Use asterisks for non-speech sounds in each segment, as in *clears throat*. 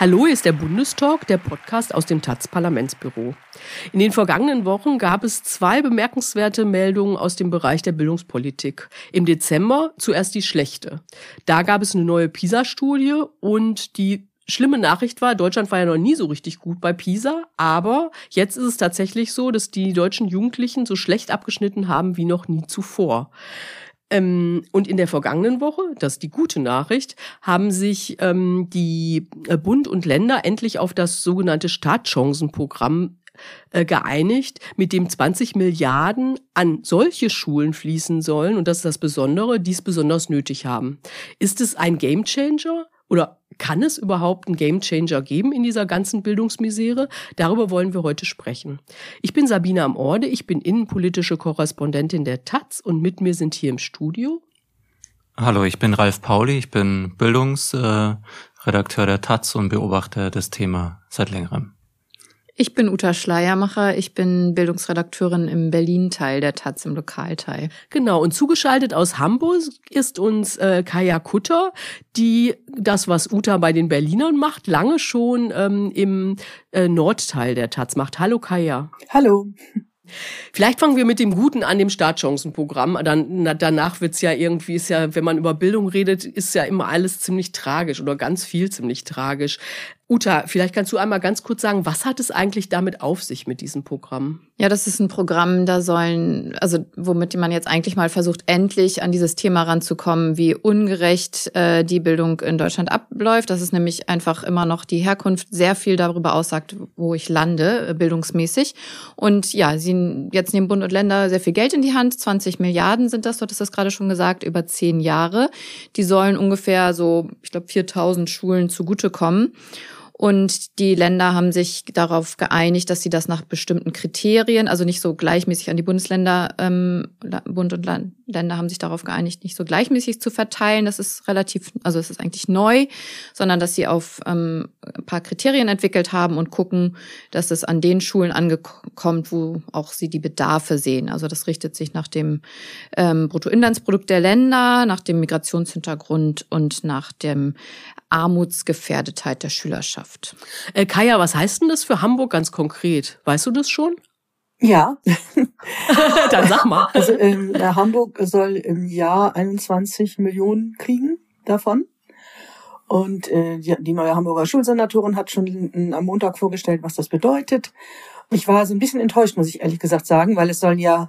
Hallo, ist der Bundestalk, der Podcast aus dem taz Parlamentsbüro. In den vergangenen Wochen gab es zwei bemerkenswerte Meldungen aus dem Bereich der Bildungspolitik. Im Dezember zuerst die schlechte. Da gab es eine neue PISA-Studie und die schlimme Nachricht war, Deutschland war ja noch nie so richtig gut bei PISA, aber jetzt ist es tatsächlich so, dass die deutschen Jugendlichen so schlecht abgeschnitten haben wie noch nie zuvor. Ähm, und in der vergangenen Woche, das ist die gute Nachricht, haben sich ähm, die äh, Bund und Länder endlich auf das sogenannte Startchancenprogramm äh, geeinigt, mit dem 20 Milliarden an solche Schulen fließen sollen, und das ist das Besondere, die es besonders nötig haben. Ist es ein Gamechanger oder kann es überhaupt einen Gamechanger geben in dieser ganzen Bildungsmisere? Darüber wollen wir heute sprechen. Ich bin Sabine am Orde, ich bin innenpolitische Korrespondentin der Taz und mit mir sind hier im Studio. Hallo, ich bin Ralf Pauli, ich bin Bildungsredakteur der Taz und beobachte das Thema seit längerem. Ich bin Uta Schleiermacher, ich bin Bildungsredakteurin im Berlin-Teil der Taz im Lokalteil. Genau, und zugeschaltet aus Hamburg ist uns äh, Kaya Kutter, die das, was Uta bei den Berlinern macht, lange schon ähm, im äh, Nordteil der Taz macht. Hallo Kaya. Hallo. Vielleicht fangen wir mit dem Guten an, dem Startchancenprogramm. Dann, na, danach wird's ja irgendwie, ist ja, wenn man über Bildung redet, ist ja immer alles ziemlich tragisch oder ganz viel ziemlich tragisch. Uta, vielleicht kannst du einmal ganz kurz sagen, was hat es eigentlich damit auf sich mit diesem Programm? Ja, das ist ein Programm, da sollen, also womit man jetzt eigentlich mal versucht, endlich an dieses Thema ranzukommen, wie ungerecht äh, die Bildung in Deutschland abläuft. Das ist nämlich einfach immer noch die Herkunft sehr viel darüber aussagt, wo ich lande, äh, bildungsmäßig. Und ja, sie jetzt nehmen Bund und Länder sehr viel Geld in die Hand, 20 Milliarden sind das, dort ist das gerade schon gesagt, über zehn Jahre. Die sollen ungefähr so, ich glaube, 4000 Schulen zugutekommen. Und die Länder haben sich darauf geeinigt, dass sie das nach bestimmten Kriterien, also nicht so gleichmäßig an die Bundesländer, ähm, Bund und Land, Länder haben sich darauf geeinigt, nicht so gleichmäßig zu verteilen. Das ist relativ, also es ist eigentlich neu, sondern dass sie auf ähm, ein paar Kriterien entwickelt haben und gucken, dass es an den Schulen angekommt, wo auch sie die Bedarfe sehen. Also das richtet sich nach dem ähm, Bruttoinlandsprodukt der Länder, nach dem Migrationshintergrund und nach dem Armutsgefährdetheit der Schülerschaft. Äh, Kaya, was heißt denn das für Hamburg ganz konkret? Weißt du das schon? Ja. *laughs* Dann sag mal. Also ähm, Hamburg soll im Jahr 21 Millionen kriegen davon. Und äh, die, die neue Hamburger Schulsenatorin hat schon am Montag vorgestellt, was das bedeutet. Ich war so ein bisschen enttäuscht, muss ich ehrlich gesagt sagen, weil es sollen ja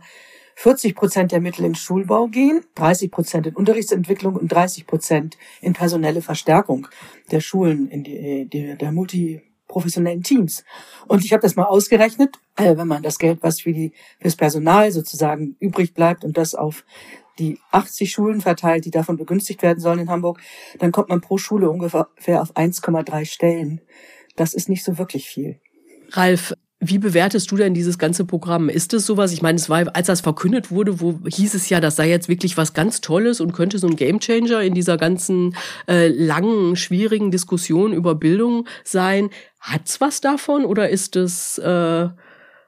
40 Prozent der Mittel in Schulbau gehen, 30 Prozent in Unterrichtsentwicklung und 30 Prozent in personelle Verstärkung der Schulen, in die, die, der multiprofessionellen Teams. Und ich habe das mal ausgerechnet, äh, wenn man das Geld, was für die fürs Personal sozusagen übrig bleibt und das auf die 80 Schulen verteilt, die davon begünstigt werden sollen in Hamburg, dann kommt man pro Schule ungefähr auf 1,3 Stellen. Das ist nicht so wirklich viel. Ralf, wie bewertest du denn dieses ganze Programm? Ist es sowas? Ich meine, es war, als das verkündet wurde, wo hieß es ja, das sei jetzt wirklich was ganz Tolles und könnte so ein Gamechanger in dieser ganzen äh, langen, schwierigen Diskussion über Bildung sein. Hat's was davon oder ist es äh,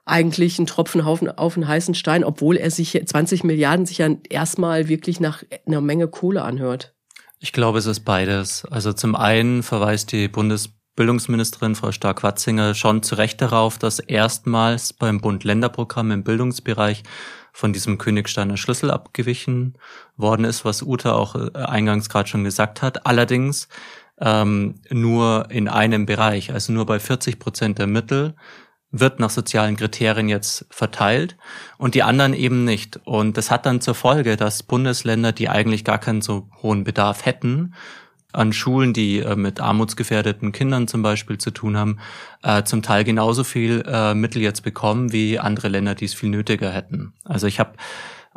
eigentlich ein Tropfen auf, auf einen heißen Stein, obwohl er sich 20 Milliarden sich ja erstmal wirklich nach einer Menge Kohle anhört? Ich glaube, es ist beides. Also zum einen verweist die Bundes Bildungsministerin Frau Stark-Watzinger schon zu Recht darauf, dass erstmals beim Bund-Länder-Programm im Bildungsbereich von diesem Königsteiner Schlüssel abgewichen worden ist, was Uta auch äh, eingangs gerade schon gesagt hat. Allerdings ähm, nur in einem Bereich, also nur bei 40 Prozent der Mittel wird nach sozialen Kriterien jetzt verteilt und die anderen eben nicht. Und das hat dann zur Folge, dass Bundesländer, die eigentlich gar keinen so hohen Bedarf hätten, an Schulen, die äh, mit armutsgefährdeten Kindern zum Beispiel zu tun haben, äh, zum Teil genauso viel äh, Mittel jetzt bekommen wie andere Länder, die es viel nötiger hätten. Also ich habe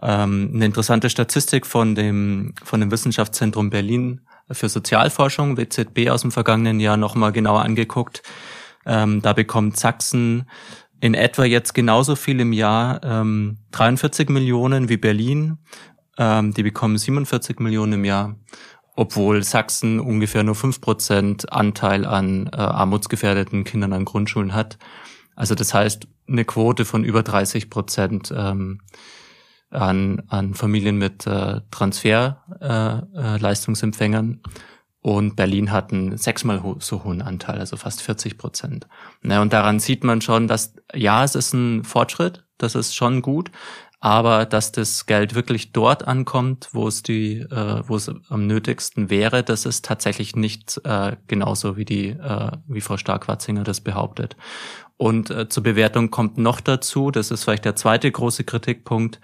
ähm, eine interessante Statistik von dem von dem Wissenschaftszentrum Berlin für Sozialforschung WZB aus dem vergangenen Jahr nochmal genauer angeguckt. Ähm, da bekommt Sachsen in etwa jetzt genauso viel im Jahr, ähm, 43 Millionen wie Berlin. Ähm, die bekommen 47 Millionen im Jahr. Obwohl Sachsen ungefähr nur fünf Prozent Anteil an äh, armutsgefährdeten Kindern an Grundschulen hat. Also das heißt eine Quote von über 30 Prozent ähm, an, an Familien mit äh, Transferleistungsempfängern. Äh, äh, und Berlin hat einen sechsmal ho so hohen Anteil, also fast 40 Prozent. Ne, und daran sieht man schon, dass ja, es ist ein Fortschritt, das ist schon gut, aber dass das Geld wirklich dort ankommt, wo es die, äh, wo es am nötigsten wäre, das ist tatsächlich nicht äh, genauso wie die, äh, wie Frau Stark-Watzinger das behauptet. Und äh, zur Bewertung kommt noch dazu, das ist vielleicht der zweite große Kritikpunkt,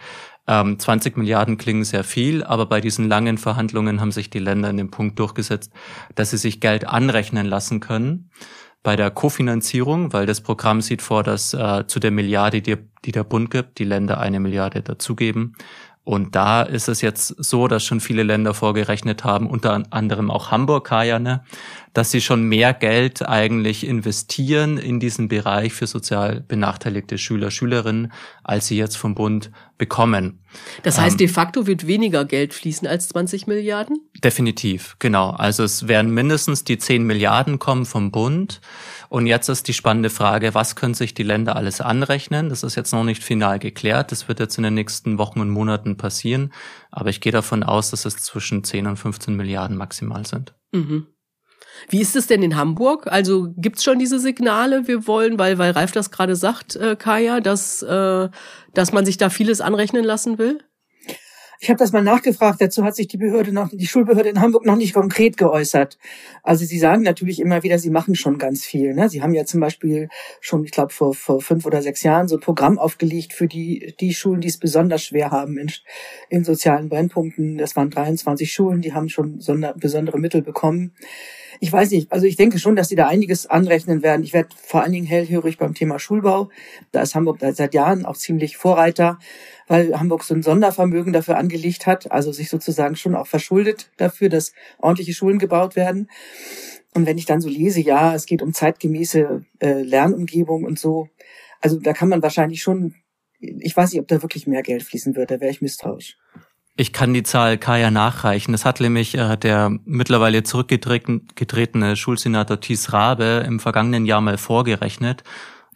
ähm, 20 Milliarden klingen sehr viel, aber bei diesen langen Verhandlungen haben sich die Länder in dem Punkt durchgesetzt, dass sie sich Geld anrechnen lassen können bei der Kofinanzierung, weil das Programm sieht vor, dass äh, zu der Milliarde, die, die der Bund gibt, die Länder eine Milliarde dazugeben. Und da ist es jetzt so, dass schon viele Länder vorgerechnet haben, unter anderem auch Hamburg, Kajane, dass sie schon mehr Geld eigentlich investieren in diesen Bereich für sozial benachteiligte Schüler, Schülerinnen, als sie jetzt vom Bund bekommen. Das heißt, ähm, de facto wird weniger Geld fließen als 20 Milliarden? Definitiv, genau. Also es werden mindestens die 10 Milliarden kommen vom Bund. Und jetzt ist die spannende Frage, was können sich die Länder alles anrechnen? Das ist jetzt noch nicht final geklärt. Das wird jetzt in den nächsten Wochen und Monaten passieren. Aber ich gehe davon aus, dass es zwischen 10 und 15 Milliarden maximal sind. Mhm. Wie ist es denn in Hamburg? Also gibt's schon diese Signale, wir wollen, weil, weil Ralf das gerade sagt, äh, Kaya, dass, äh, dass man sich da vieles anrechnen lassen will? Ich habe das mal nachgefragt. Dazu hat sich die Behörde noch, die Schulbehörde in Hamburg noch nicht konkret geäußert. Also sie sagen natürlich immer wieder, sie machen schon ganz viel. Ne? Sie haben ja zum Beispiel schon, ich glaube, vor, vor fünf oder sechs Jahren so ein Programm aufgelegt für die, die Schulen, die es besonders schwer haben in, in sozialen Brennpunkten. Das waren 23 Schulen, die haben schon sonder, besondere Mittel bekommen. Ich weiß nicht, also ich denke schon, dass sie da einiges anrechnen werden. Ich werde vor allen Dingen hellhörig beim Thema Schulbau. Da ist Hamburg seit Jahren auch ziemlich Vorreiter weil Hamburg so ein Sondervermögen dafür angelegt hat, also sich sozusagen schon auch verschuldet dafür, dass ordentliche Schulen gebaut werden. Und wenn ich dann so lese, ja, es geht um zeitgemäße äh, Lernumgebung und so, also da kann man wahrscheinlich schon, ich weiß nicht, ob da wirklich mehr Geld fließen wird, da wäre ich misstrauisch. Ich kann die Zahl Kaya nachreichen. Das hat nämlich äh, der mittlerweile zurückgetretene Schulsenator Thies Rabe im vergangenen Jahr mal vorgerechnet.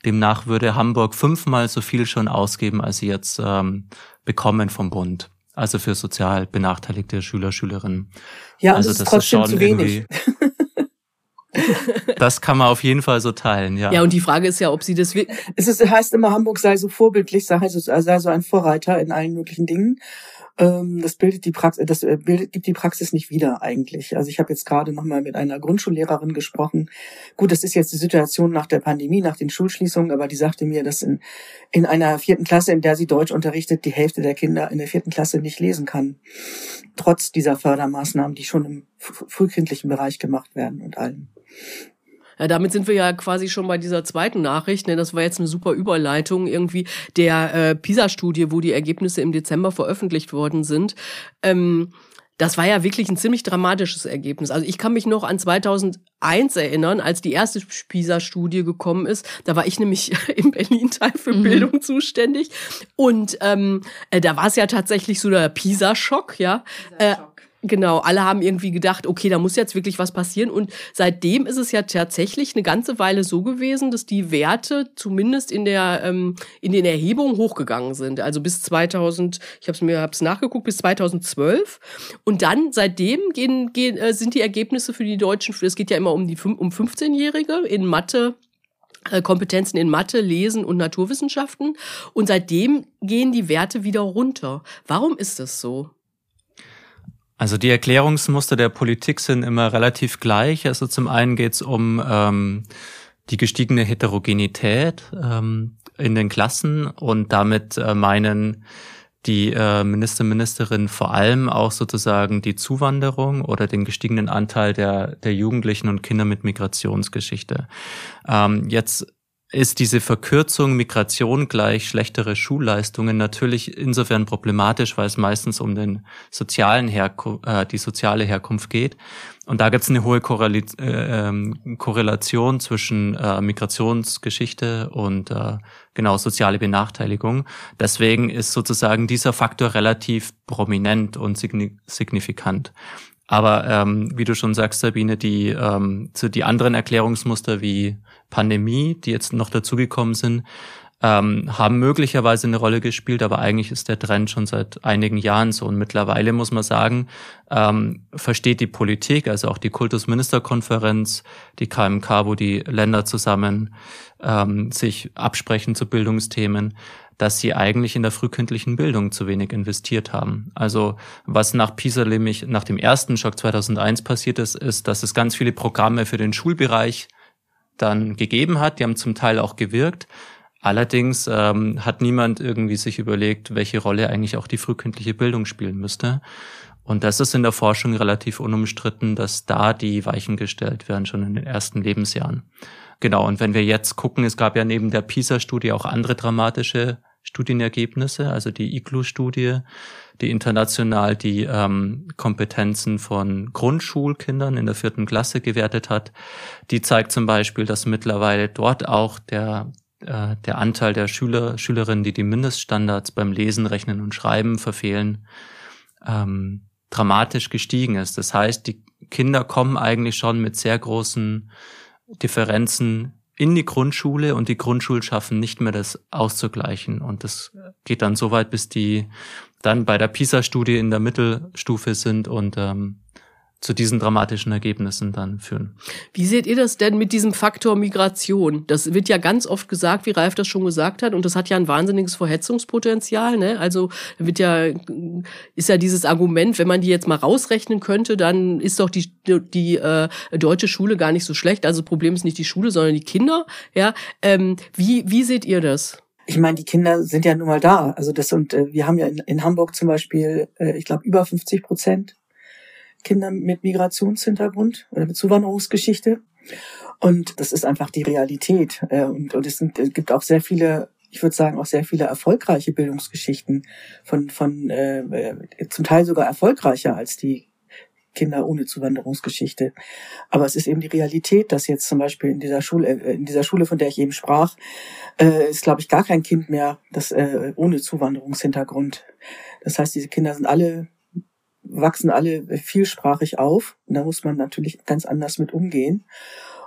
Demnach würde Hamburg fünfmal so viel schon ausgeben, als sie jetzt ähm, bekommen vom Bund. Also für sozial benachteiligte Schüler, Schülerinnen. Ja, also das, das ist trotzdem ist schon zu wenig. *laughs* das kann man auf jeden Fall so teilen, ja. Ja, und die Frage ist ja, ob sie das Es ist, heißt immer, Hamburg sei so vorbildlich, sei, sei so ein Vorreiter in allen möglichen Dingen. Ähm, das bildet die Praxis, das äh, bildet, gibt die Praxis nicht wieder eigentlich. Also ich habe jetzt gerade noch mal mit einer Grundschullehrerin gesprochen. Gut, das ist jetzt die Situation nach der Pandemie, nach den Schulschließungen, aber die sagte mir, dass in, in einer vierten Klasse, in der sie Deutsch unterrichtet, die Hälfte der Kinder in der vierten Klasse nicht lesen kann. Trotz dieser Fördermaßnahmen, die schon im frühkindlichen Bereich gemacht werden und allem. Ja, damit sind wir ja quasi schon bei dieser zweiten Nachricht. Ne? Das war jetzt eine super Überleitung irgendwie der äh, PISA-Studie, wo die Ergebnisse im Dezember veröffentlicht worden sind. Ähm, das war ja wirklich ein ziemlich dramatisches Ergebnis. Also ich kann mich noch an 2001 erinnern, als die erste PISA-Studie gekommen ist. Da war ich nämlich *laughs* im Berlin-Teil für mhm. Bildung zuständig. Und ähm, äh, da war es ja tatsächlich so der PISA-Schock, ja. PISA -Schock. Äh, Genau, alle haben irgendwie gedacht, okay, da muss jetzt wirklich was passieren. Und seitdem ist es ja tatsächlich eine ganze Weile so gewesen, dass die Werte zumindest in der ähm, in den Erhebungen hochgegangen sind. Also bis 2000, ich habe es mir hab's nachgeguckt, bis 2012. Und dann seitdem gehen, gehen äh, sind die Ergebnisse für die Deutschen, es geht ja immer um die um 15-Jährige in Mathe, äh, Kompetenzen in Mathe, Lesen und Naturwissenschaften. Und seitdem gehen die Werte wieder runter. Warum ist das so? Also die Erklärungsmuster der Politik sind immer relativ gleich. Also zum einen geht es um ähm, die gestiegene Heterogenität ähm, in den Klassen und damit äh, meinen die äh, Minister, Ministerin vor allem auch sozusagen die Zuwanderung oder den gestiegenen Anteil der, der Jugendlichen und Kinder mit Migrationsgeschichte. Ähm, jetzt ist diese Verkürzung Migration gleich schlechtere Schulleistungen natürlich insofern problematisch, weil es meistens um den sozialen Herku äh, die soziale Herkunft geht. Und da gibt es eine hohe Korrel äh, ähm, Korrelation zwischen äh, Migrationsgeschichte und äh, genau soziale Benachteiligung. Deswegen ist sozusagen dieser Faktor relativ prominent und signifikant. Aber ähm, wie du schon sagst, Sabine, die, ähm, zu die anderen Erklärungsmuster wie Pandemie, die jetzt noch dazugekommen sind, ähm, haben möglicherweise eine Rolle gespielt, aber eigentlich ist der Trend schon seit einigen Jahren so. Und mittlerweile muss man sagen, ähm, versteht die Politik, also auch die Kultusministerkonferenz, die KMK, wo die Länder zusammen ähm, sich absprechen zu Bildungsthemen, dass sie eigentlich in der frühkindlichen Bildung zu wenig investiert haben. Also was nach PISA nämlich nach dem ersten Schock 2001 passiert ist, ist, dass es ganz viele Programme für den Schulbereich dann gegeben hat. Die haben zum Teil auch gewirkt. Allerdings ähm, hat niemand irgendwie sich überlegt, welche Rolle eigentlich auch die frühkindliche Bildung spielen müsste. Und das ist in der Forschung relativ unumstritten, dass da die Weichen gestellt werden, schon in den ersten Lebensjahren. Genau, und wenn wir jetzt gucken, es gab ja neben der PISA-Studie auch andere dramatische Studienergebnisse, also die IGLU-Studie, die international die ähm, Kompetenzen von Grundschulkindern in der vierten Klasse gewertet hat. Die zeigt zum Beispiel, dass mittlerweile dort auch der äh, der Anteil der Schüler, Schülerinnen, die die Mindeststandards beim Lesen, Rechnen und Schreiben verfehlen, ähm, dramatisch gestiegen ist. Das heißt, die Kinder kommen eigentlich schon mit sehr großen Differenzen in die Grundschule und die Grundschulen schaffen nicht mehr das auszugleichen. Und das geht dann so weit, bis die dann bei der PISA-Studie in der Mittelstufe sind und ähm, zu diesen dramatischen Ergebnissen dann führen. Wie seht ihr das denn mit diesem Faktor Migration? Das wird ja ganz oft gesagt, wie Ralf das schon gesagt hat, und das hat ja ein wahnsinniges Verhetzungspotenzial. Ne? Also wird ja ist ja dieses Argument, wenn man die jetzt mal rausrechnen könnte, dann ist doch die die äh, deutsche Schule gar nicht so schlecht. Also das Problem ist nicht die Schule, sondern die Kinder. Ja, ähm, wie wie seht ihr das? Ich meine, die Kinder sind ja nun mal da. Also das und äh, wir haben ja in, in Hamburg zum Beispiel, äh, ich glaube, über 50 Prozent Kinder mit Migrationshintergrund oder mit Zuwanderungsgeschichte. Und das ist einfach die Realität. Äh, und, und es, sind, es gibt auch sehr viele, ich würde sagen, auch sehr viele erfolgreiche Bildungsgeschichten von, von äh, äh, zum Teil sogar erfolgreicher als die Kinder ohne Zuwanderungsgeschichte. Aber es ist eben die Realität, dass jetzt zum Beispiel in dieser Schule, äh, in dieser Schule, von der ich eben sprach, äh, ist, glaube ich, gar kein Kind mehr, das äh, ohne Zuwanderungshintergrund. Das heißt, diese Kinder sind alle wachsen alle vielsprachig auf. Und da muss man natürlich ganz anders mit umgehen.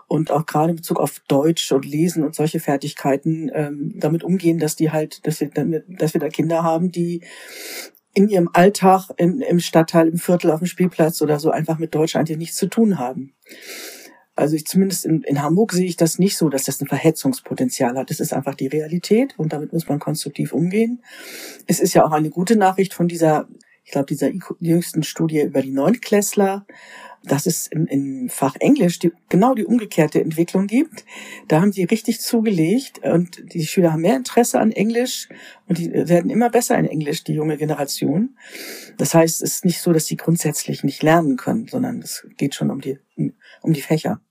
Und auch gerade in Bezug auf Deutsch und Lesen und solche Fertigkeiten ähm, damit umgehen, dass die halt, dass wir, dass wir da Kinder haben, die in ihrem Alltag im, im Stadtteil, im Viertel, auf dem Spielplatz oder so einfach mit Deutsch eigentlich nichts zu tun haben. Also ich zumindest in, in Hamburg sehe ich das nicht so, dass das ein Verhetzungspotenzial hat. Das ist einfach die Realität und damit muss man konstruktiv umgehen. Es ist ja auch eine gute Nachricht von dieser ich glaube, dieser jüngsten Studie über die Neuntklässler, dass es im, im Fach Englisch die, genau die umgekehrte Entwicklung gibt. Da haben sie richtig zugelegt und die Schüler haben mehr Interesse an Englisch und die werden immer besser in Englisch, die junge Generation. Das heißt, es ist nicht so, dass sie grundsätzlich nicht lernen können, sondern es geht schon um die, um die Fächer.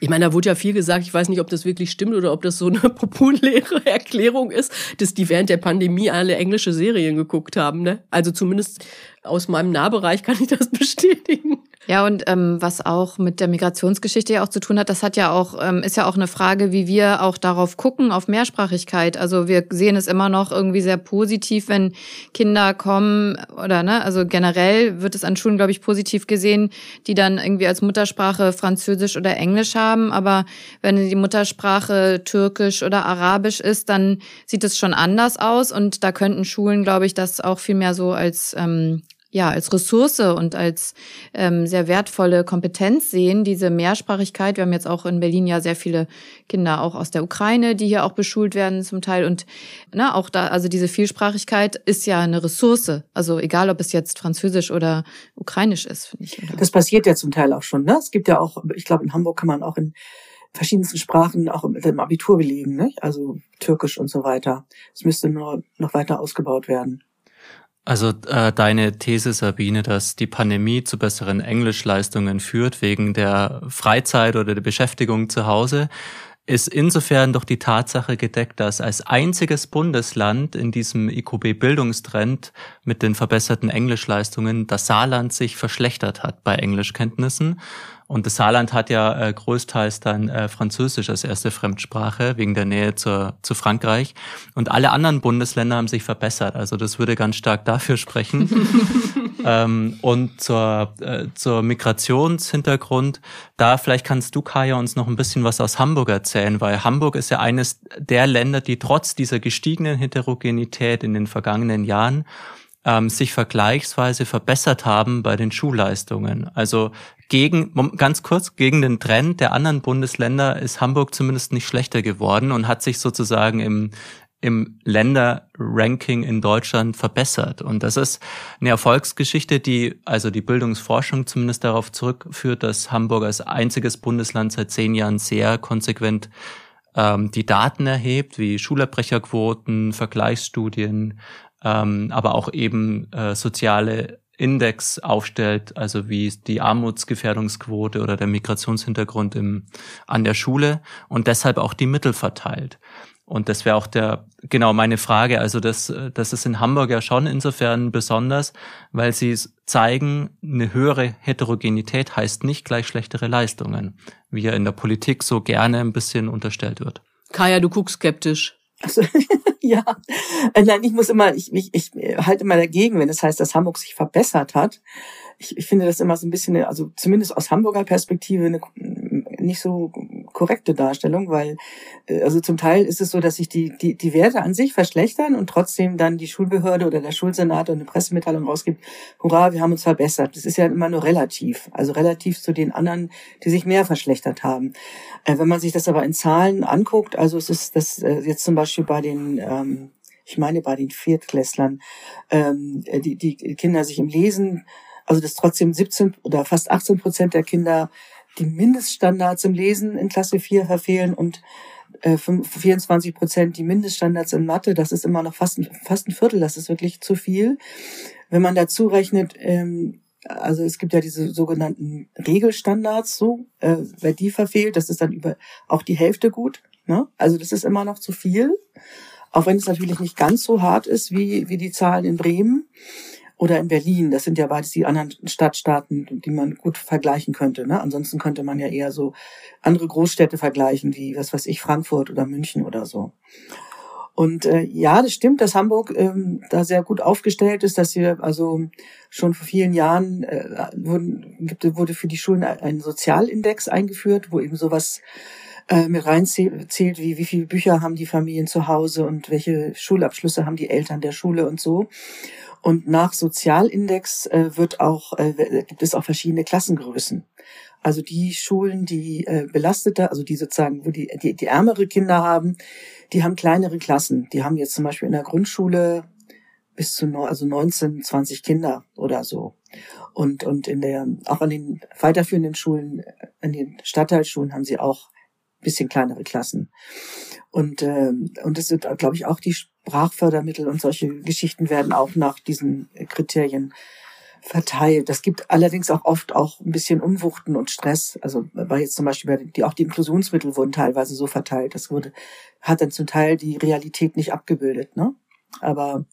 Ich meine, da wurde ja viel gesagt, ich weiß nicht, ob das wirklich stimmt oder ob das so eine *laughs* populäre Erklärung ist, dass die während der Pandemie alle englische Serien geguckt haben. Ne? Also zumindest aus meinem Nahbereich kann ich das *laughs* bestätigen. Ja, und ähm, was auch mit der Migrationsgeschichte ja auch zu tun hat, das hat ja auch, ähm, ist ja auch eine Frage, wie wir auch darauf gucken, auf Mehrsprachigkeit. Also wir sehen es immer noch irgendwie sehr positiv, wenn Kinder kommen oder ne, also generell wird es an Schulen, glaube ich, positiv gesehen, die dann irgendwie als Muttersprache Französisch oder Englisch haben. Aber wenn die Muttersprache Türkisch oder Arabisch ist, dann sieht es schon anders aus. Und da könnten Schulen, glaube ich, das auch viel mehr so als ähm, ja als Ressource und als ähm, sehr wertvolle Kompetenz sehen, diese Mehrsprachigkeit. Wir haben jetzt auch in Berlin ja sehr viele Kinder auch aus der Ukraine, die hier auch beschult werden zum Teil. Und ne, auch da, also diese Vielsprachigkeit ist ja eine Ressource. Also egal, ob es jetzt Französisch oder Ukrainisch ist, finde ich. Oder? Das passiert ja zum Teil auch schon. Ne? Es gibt ja auch, ich glaube, in Hamburg kann man auch in verschiedensten Sprachen auch mit dem Abitur belegen, ne? also Türkisch und so weiter. Es müsste nur noch weiter ausgebaut werden. Also äh, deine These, Sabine, dass die Pandemie zu besseren Englischleistungen führt wegen der Freizeit oder der Beschäftigung zu Hause, ist insofern doch die Tatsache gedeckt, dass als einziges Bundesland in diesem IQB-Bildungstrend mit den verbesserten Englischleistungen das Saarland sich verschlechtert hat bei Englischkenntnissen und das Saarland hat ja äh, großteils dann äh, Französisch als erste Fremdsprache wegen der Nähe zur, zu Frankreich. Und alle anderen Bundesländer haben sich verbessert. Also das würde ganz stark dafür sprechen. *laughs* ähm, und zur, äh, zur Migrationshintergrund, da vielleicht kannst du, Kaya, uns noch ein bisschen was aus Hamburg erzählen, weil Hamburg ist ja eines der Länder, die trotz dieser gestiegenen Heterogenität in den vergangenen Jahren ähm, sich vergleichsweise verbessert haben bei den Schulleistungen. Also gegen, ganz kurz, gegen den Trend der anderen Bundesländer ist Hamburg zumindest nicht schlechter geworden und hat sich sozusagen im, im Länderranking in Deutschland verbessert. Und das ist eine Erfolgsgeschichte, die also die Bildungsforschung zumindest darauf zurückführt, dass Hamburg als einziges Bundesland seit zehn Jahren sehr konsequent ähm, die Daten erhebt, wie Schulabbrecherquoten, Vergleichsstudien, ähm, aber auch eben äh, soziale Index aufstellt, also wie die Armutsgefährdungsquote oder der Migrationshintergrund im, an der Schule und deshalb auch die Mittel verteilt. Und das wäre auch der, genau meine Frage. Also das, das ist in Hamburg ja schon insofern besonders, weil sie zeigen, eine höhere Heterogenität heißt nicht gleich schlechtere Leistungen, wie ja in der Politik so gerne ein bisschen unterstellt wird. Kaya, du guckst skeptisch. Also, *laughs* ja, äh, nein, ich muss immer, ich, ich, ich halte immer dagegen, wenn das heißt, dass Hamburg sich verbessert hat. Ich, ich finde das immer so ein bisschen, also zumindest aus Hamburger Perspektive, eine nicht so korrekte Darstellung, weil äh, also zum Teil ist es so, dass sich die, die, die Werte an sich verschlechtern und trotzdem dann die Schulbehörde oder der Schulsenat eine Pressemitteilung rausgibt, hurra, wir haben uns verbessert. Das ist ja immer nur relativ, also relativ zu den anderen, die sich mehr verschlechtert haben. Äh, wenn man sich das aber in Zahlen anguckt, also es ist das äh, jetzt zum Beispiel bei den ähm, ich meine bei den Viertklässlern, ähm, die, die Kinder sich im Lesen, also dass trotzdem 17 oder fast 18 Prozent der Kinder die Mindeststandards im Lesen in Klasse 4 verfehlen und äh, 24 Prozent die Mindeststandards in Mathe. Das ist immer noch fast ein, fast ein Viertel. Das ist wirklich zu viel. Wenn man dazu rechnet, ähm, also es gibt ja diese sogenannten Regelstandards, so, äh, wer die verfehlt, das ist dann über auch die Hälfte gut. Ne? Also das ist immer noch zu viel, auch wenn es natürlich nicht ganz so hart ist wie, wie die Zahlen in Bremen oder in Berlin. Das sind ja beides die anderen Stadtstaaten, die man gut vergleichen könnte. Ne? Ansonsten könnte man ja eher so andere Großstädte vergleichen, wie was weiß ich, Frankfurt oder München oder so. Und äh, ja, das stimmt, dass Hamburg ähm, da sehr gut aufgestellt ist, dass wir also schon vor vielen Jahren äh, wurden, gibt, wurde für die Schulen ein Sozialindex eingeführt, wo eben sowas äh, mit reinzählt, wie wie viele Bücher haben die Familien zu Hause und welche Schulabschlüsse haben die Eltern der Schule und so. Und nach Sozialindex äh, wird auch, äh, gibt es auch verschiedene Klassengrößen. Also die Schulen, die äh, belastete, also die sozusagen, wo die, die, die ärmere Kinder haben, die haben kleinere Klassen. Die haben jetzt zum Beispiel in der Grundschule bis zu no, also 19, 20 Kinder oder so. Und, und in der, auch an den weiterführenden Schulen, an den Stadtteilschulen haben sie auch bisschen kleinere Klassen. Und, äh, und es sind, glaube ich, auch die Sprachfördermittel und solche Geschichten werden auch nach diesen Kriterien verteilt. Das gibt allerdings auch oft auch ein bisschen Unwuchten und Stress. Also war jetzt zum Beispiel die auch die Inklusionsmittel wurden teilweise so verteilt. Das wurde hat dann zum Teil die Realität nicht abgebildet. Ne? Aber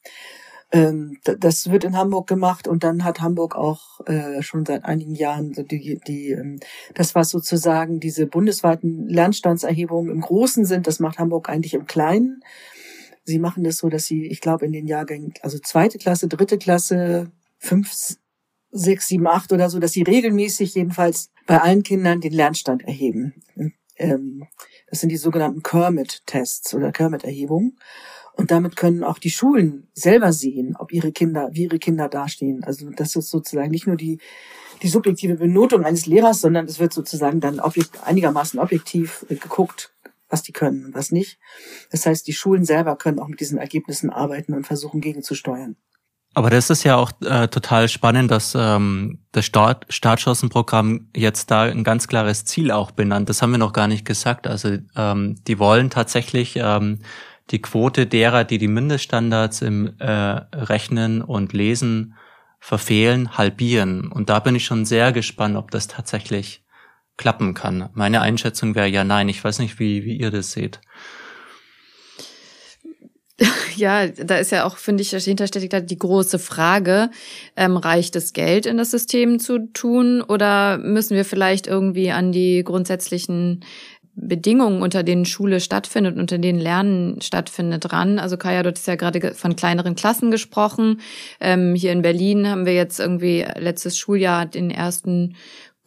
ähm, das wird in Hamburg gemacht und dann hat Hamburg auch äh, schon seit einigen Jahren so die, die ähm, das was sozusagen diese bundesweiten Lernstandserhebungen im Großen sind, das macht Hamburg eigentlich im Kleinen. Sie machen das so, dass sie, ich glaube, in den Jahrgängen, also zweite Klasse, dritte Klasse, fünf, sechs, sieben, acht oder so, dass sie regelmäßig jedenfalls bei allen Kindern den Lernstand erheben. Ähm, das sind die sogenannten Kermit-Tests oder Kermit-Erhebungen. Und damit können auch die Schulen selber sehen, ob ihre Kinder, wie ihre Kinder dastehen. Also das ist sozusagen nicht nur die, die subjektive Benotung eines Lehrers, sondern es wird sozusagen dann objekt, einigermaßen objektiv geguckt, was die können und was nicht. Das heißt, die Schulen selber können auch mit diesen Ergebnissen arbeiten und versuchen gegenzusteuern. Aber das ist ja auch äh, total spannend, dass ähm, das Start Startchancenprogramm jetzt da ein ganz klares Ziel auch benannt. Das haben wir noch gar nicht gesagt. Also ähm, die wollen tatsächlich ähm, die Quote derer, die die Mindeststandards im äh, Rechnen und Lesen verfehlen, halbieren. Und da bin ich schon sehr gespannt, ob das tatsächlich klappen kann. Meine Einschätzung wäre ja nein. Ich weiß nicht, wie, wie ihr das seht. *laughs* Ja, da ist ja auch, finde ich, steht die große Frage, ähm, reicht es Geld in das System zu tun oder müssen wir vielleicht irgendwie an die grundsätzlichen Bedingungen, unter denen Schule stattfindet, unter denen Lernen stattfindet, ran. Also Kaya, du hast ja gerade von kleineren Klassen gesprochen. Ähm, hier in Berlin haben wir jetzt irgendwie letztes Schuljahr den ersten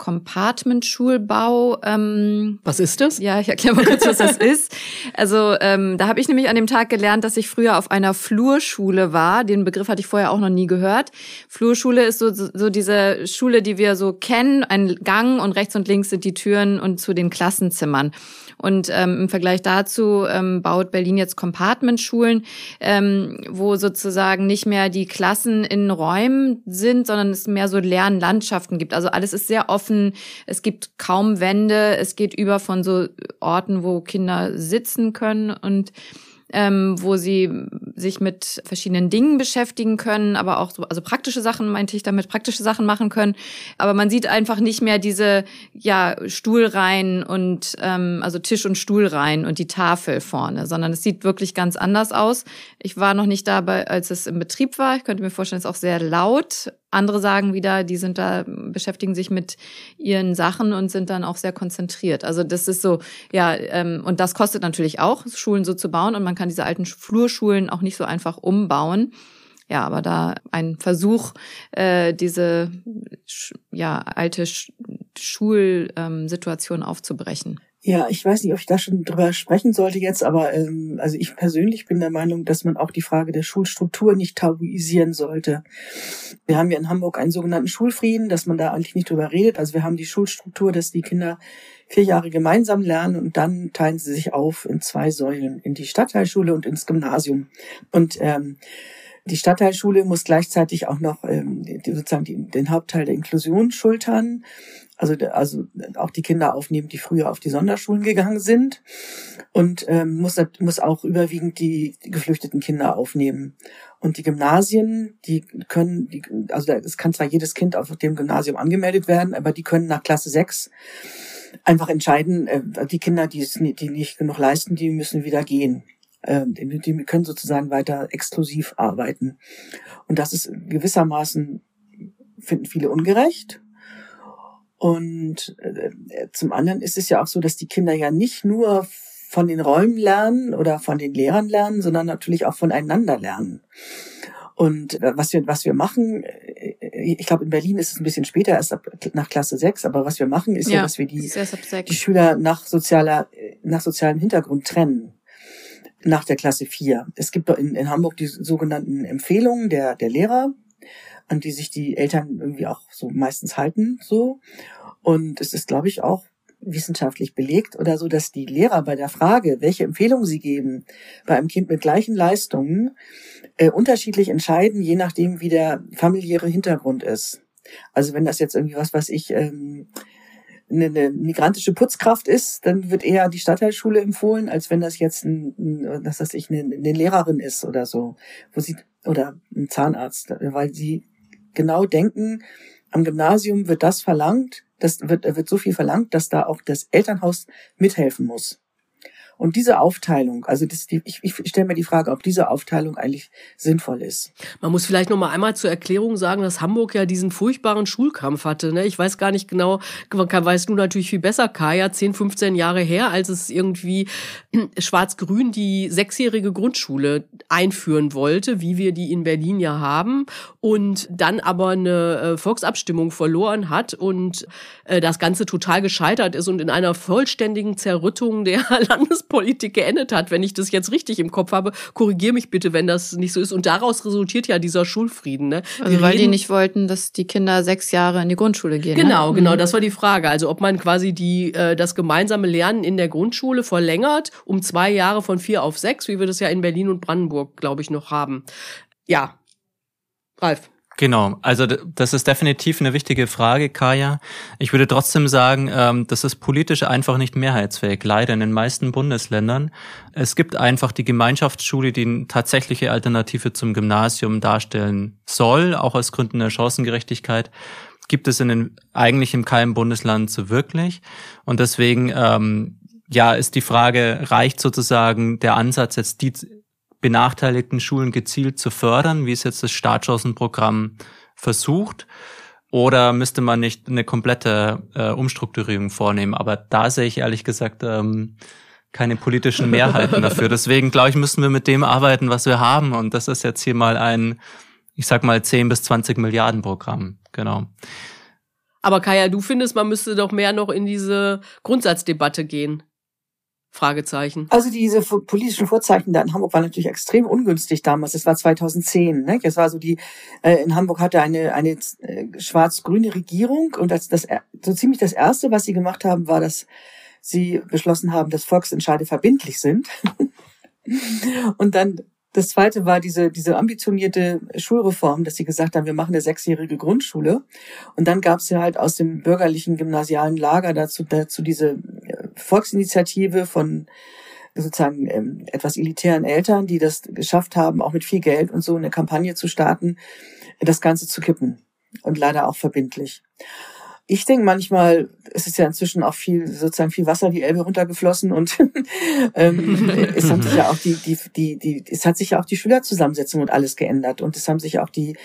Compartment-Schulbau. Ähm, was ist das? Ja, ich erkläre mal kurz, was das *laughs* ist. Also ähm, da habe ich nämlich an dem Tag gelernt, dass ich früher auf einer Flurschule war. Den Begriff hatte ich vorher auch noch nie gehört. Flurschule ist so, so diese Schule, die wir so kennen, ein Gang und rechts und links sind die Türen und zu den Klassenzimmern. Und ähm, im Vergleich dazu ähm, baut Berlin jetzt Compartment-Schulen, ähm, wo sozusagen nicht mehr die Klassen in Räumen sind, sondern es mehr so Lernlandschaften gibt. Also alles ist sehr offen. Es gibt kaum Wände. Es geht über von so Orten, wo Kinder sitzen können und ähm, wo sie sich mit verschiedenen Dingen beschäftigen können, aber auch so, also praktische Sachen meinte ich damit, praktische Sachen machen können. Aber man sieht einfach nicht mehr diese ja Stuhlreihen und ähm, also Tisch und Stuhlreihen und die Tafel vorne, sondern es sieht wirklich ganz anders aus. Ich war noch nicht dabei, als es im Betrieb war. Ich könnte mir vorstellen, es ist auch sehr laut. Andere sagen wieder, die sind da, beschäftigen sich mit ihren Sachen und sind dann auch sehr konzentriert. Also das ist so, ja, ähm, und das kostet natürlich auch, Schulen so zu bauen und man kann diese alten Flurschulen auch nicht so einfach umbauen. Ja, aber da ein Versuch, äh, diese ja alte Schulsituation ähm, aufzubrechen. Ja, ich weiß nicht, ob ich da schon drüber sprechen sollte jetzt, aber ähm, also ich persönlich bin der Meinung, dass man auch die Frage der Schulstruktur nicht tabuisieren sollte. Wir haben ja in Hamburg einen sogenannten Schulfrieden, dass man da eigentlich nicht drüber redet. Also wir haben die Schulstruktur, dass die Kinder vier Jahre gemeinsam lernen und dann teilen sie sich auf in zwei Säulen, in die Stadtteilschule und ins Gymnasium. Und ähm, die Stadtteilschule muss gleichzeitig auch noch ähm, sozusagen die, den Hauptteil der Inklusion schultern also, also auch die Kinder aufnehmen, die früher auf die Sonderschulen gegangen sind und ähm, muss, muss auch überwiegend die, die geflüchteten Kinder aufnehmen. Und die Gymnasien, die können, die, also es kann zwar jedes Kind auf dem Gymnasium angemeldet werden, aber die können nach Klasse 6 einfach entscheiden, äh, die Kinder, die es die nicht genug leisten, die müssen wieder gehen. Äh, die, die können sozusagen weiter exklusiv arbeiten. Und das ist gewissermaßen, finden viele ungerecht und äh, zum anderen ist es ja auch so, dass die Kinder ja nicht nur von den Räumen lernen oder von den Lehrern lernen, sondern natürlich auch voneinander lernen. Und äh, was wir, was wir machen, äh, ich glaube, in Berlin ist es ein bisschen später, erst ab, nach Klasse 6, aber was wir machen, ist ja, ja dass wir die, die Schüler nach sozialer, nach sozialem Hintergrund trennen. Nach der Klasse 4. Es gibt in, in Hamburg die sogenannten Empfehlungen der, der Lehrer an die sich die Eltern irgendwie auch so meistens halten, so. Und es ist, glaube ich, auch wissenschaftlich belegt oder so, dass die Lehrer bei der Frage, welche Empfehlungen sie geben, bei einem Kind mit gleichen Leistungen äh, unterschiedlich entscheiden, je nachdem, wie der familiäre Hintergrund ist. Also wenn das jetzt irgendwie was, was ich ähm, eine, eine migrantische Putzkraft ist, dann wird eher die Stadtteilschule empfohlen, als wenn das jetzt ein, ein dass das ich eine, eine Lehrerin ist oder so, wo sie oder ein Zahnarzt, weil sie genau denken, am Gymnasium wird das verlangt, das wird, wird so viel verlangt, dass da auch das Elternhaus mithelfen muss. Und diese Aufteilung, also das, die, ich, ich stelle mir die Frage, ob diese Aufteilung eigentlich sinnvoll ist. Man muss vielleicht noch mal einmal zur Erklärung sagen, dass Hamburg ja diesen furchtbaren Schulkampf hatte. Ne? Ich weiß gar nicht genau, weißt du natürlich viel besser, Kaya, 10, 15 Jahre her, als es irgendwie *clears throat* Schwarz-Grün die sechsjährige Grundschule einführen wollte, wie wir die in Berlin ja haben, und dann aber eine äh, Volksabstimmung verloren hat und äh, das Ganze total gescheitert ist und in einer vollständigen Zerrüttung der *laughs* Landes Politik geendet hat, wenn ich das jetzt richtig im Kopf habe. Korrigier mich bitte, wenn das nicht so ist. Und daraus resultiert ja dieser Schulfrieden. Ne? Also weil die nicht wollten, dass die Kinder sechs Jahre in die Grundschule gehen. Genau, ne? genau. Mhm. Das war die Frage. Also ob man quasi die äh, das gemeinsame Lernen in der Grundschule verlängert um zwei Jahre von vier auf sechs, wie wir das ja in Berlin und Brandenburg, glaube ich, noch haben. Ja, Ralf. Genau, also das ist definitiv eine wichtige Frage, Kaya. Ich würde trotzdem sagen, ähm, das ist politisch einfach nicht mehrheitsfähig, leider in den meisten Bundesländern. Es gibt einfach die Gemeinschaftsschule, die eine tatsächliche Alternative zum Gymnasium darstellen soll, auch aus Gründen der Chancengerechtigkeit. Gibt es in den, eigentlich in keinem Bundesland so wirklich. Und deswegen, ähm, ja, ist die Frage, reicht sozusagen der Ansatz jetzt die benachteiligten Schulen gezielt zu fördern, wie es jetzt das Startchancenprogramm versucht? Oder müsste man nicht eine komplette äh, Umstrukturierung vornehmen? Aber da sehe ich ehrlich gesagt ähm, keine politischen Mehrheiten dafür. Deswegen glaube ich, müssen wir mit dem arbeiten, was wir haben. Und das ist jetzt hier mal ein, ich sag mal, 10 bis 20 Milliarden Programm. Genau. Aber Kaya, du findest, man müsste doch mehr noch in diese Grundsatzdebatte gehen. Fragezeichen. Also diese politischen Vorzeichen da in Hamburg waren natürlich extrem ungünstig damals. Das war 2010. Ne? Das war so die äh, in Hamburg hatte eine eine äh, schwarz-grüne Regierung und das, das so ziemlich das erste, was sie gemacht haben, war, dass sie beschlossen haben, dass Volksentscheide verbindlich sind. *laughs* und dann das zweite war diese, diese ambitionierte Schulreform, dass sie gesagt haben, wir machen eine sechsjährige Grundschule. Und dann gab es ja halt aus dem bürgerlichen gymnasialen Lager dazu, dazu diese Volksinitiative von sozusagen ähm, etwas elitären Eltern, die das geschafft haben, auch mit viel Geld und so eine Kampagne zu starten, das Ganze zu kippen. Und leider auch verbindlich ich denke manchmal, es ist ja inzwischen auch viel, sozusagen viel Wasser die Elbe runtergeflossen und *laughs* ähm, es hat sich ja auch die, die, die, die, es hat sich ja auch die Schülerzusammensetzung und alles geändert und es haben sich auch die,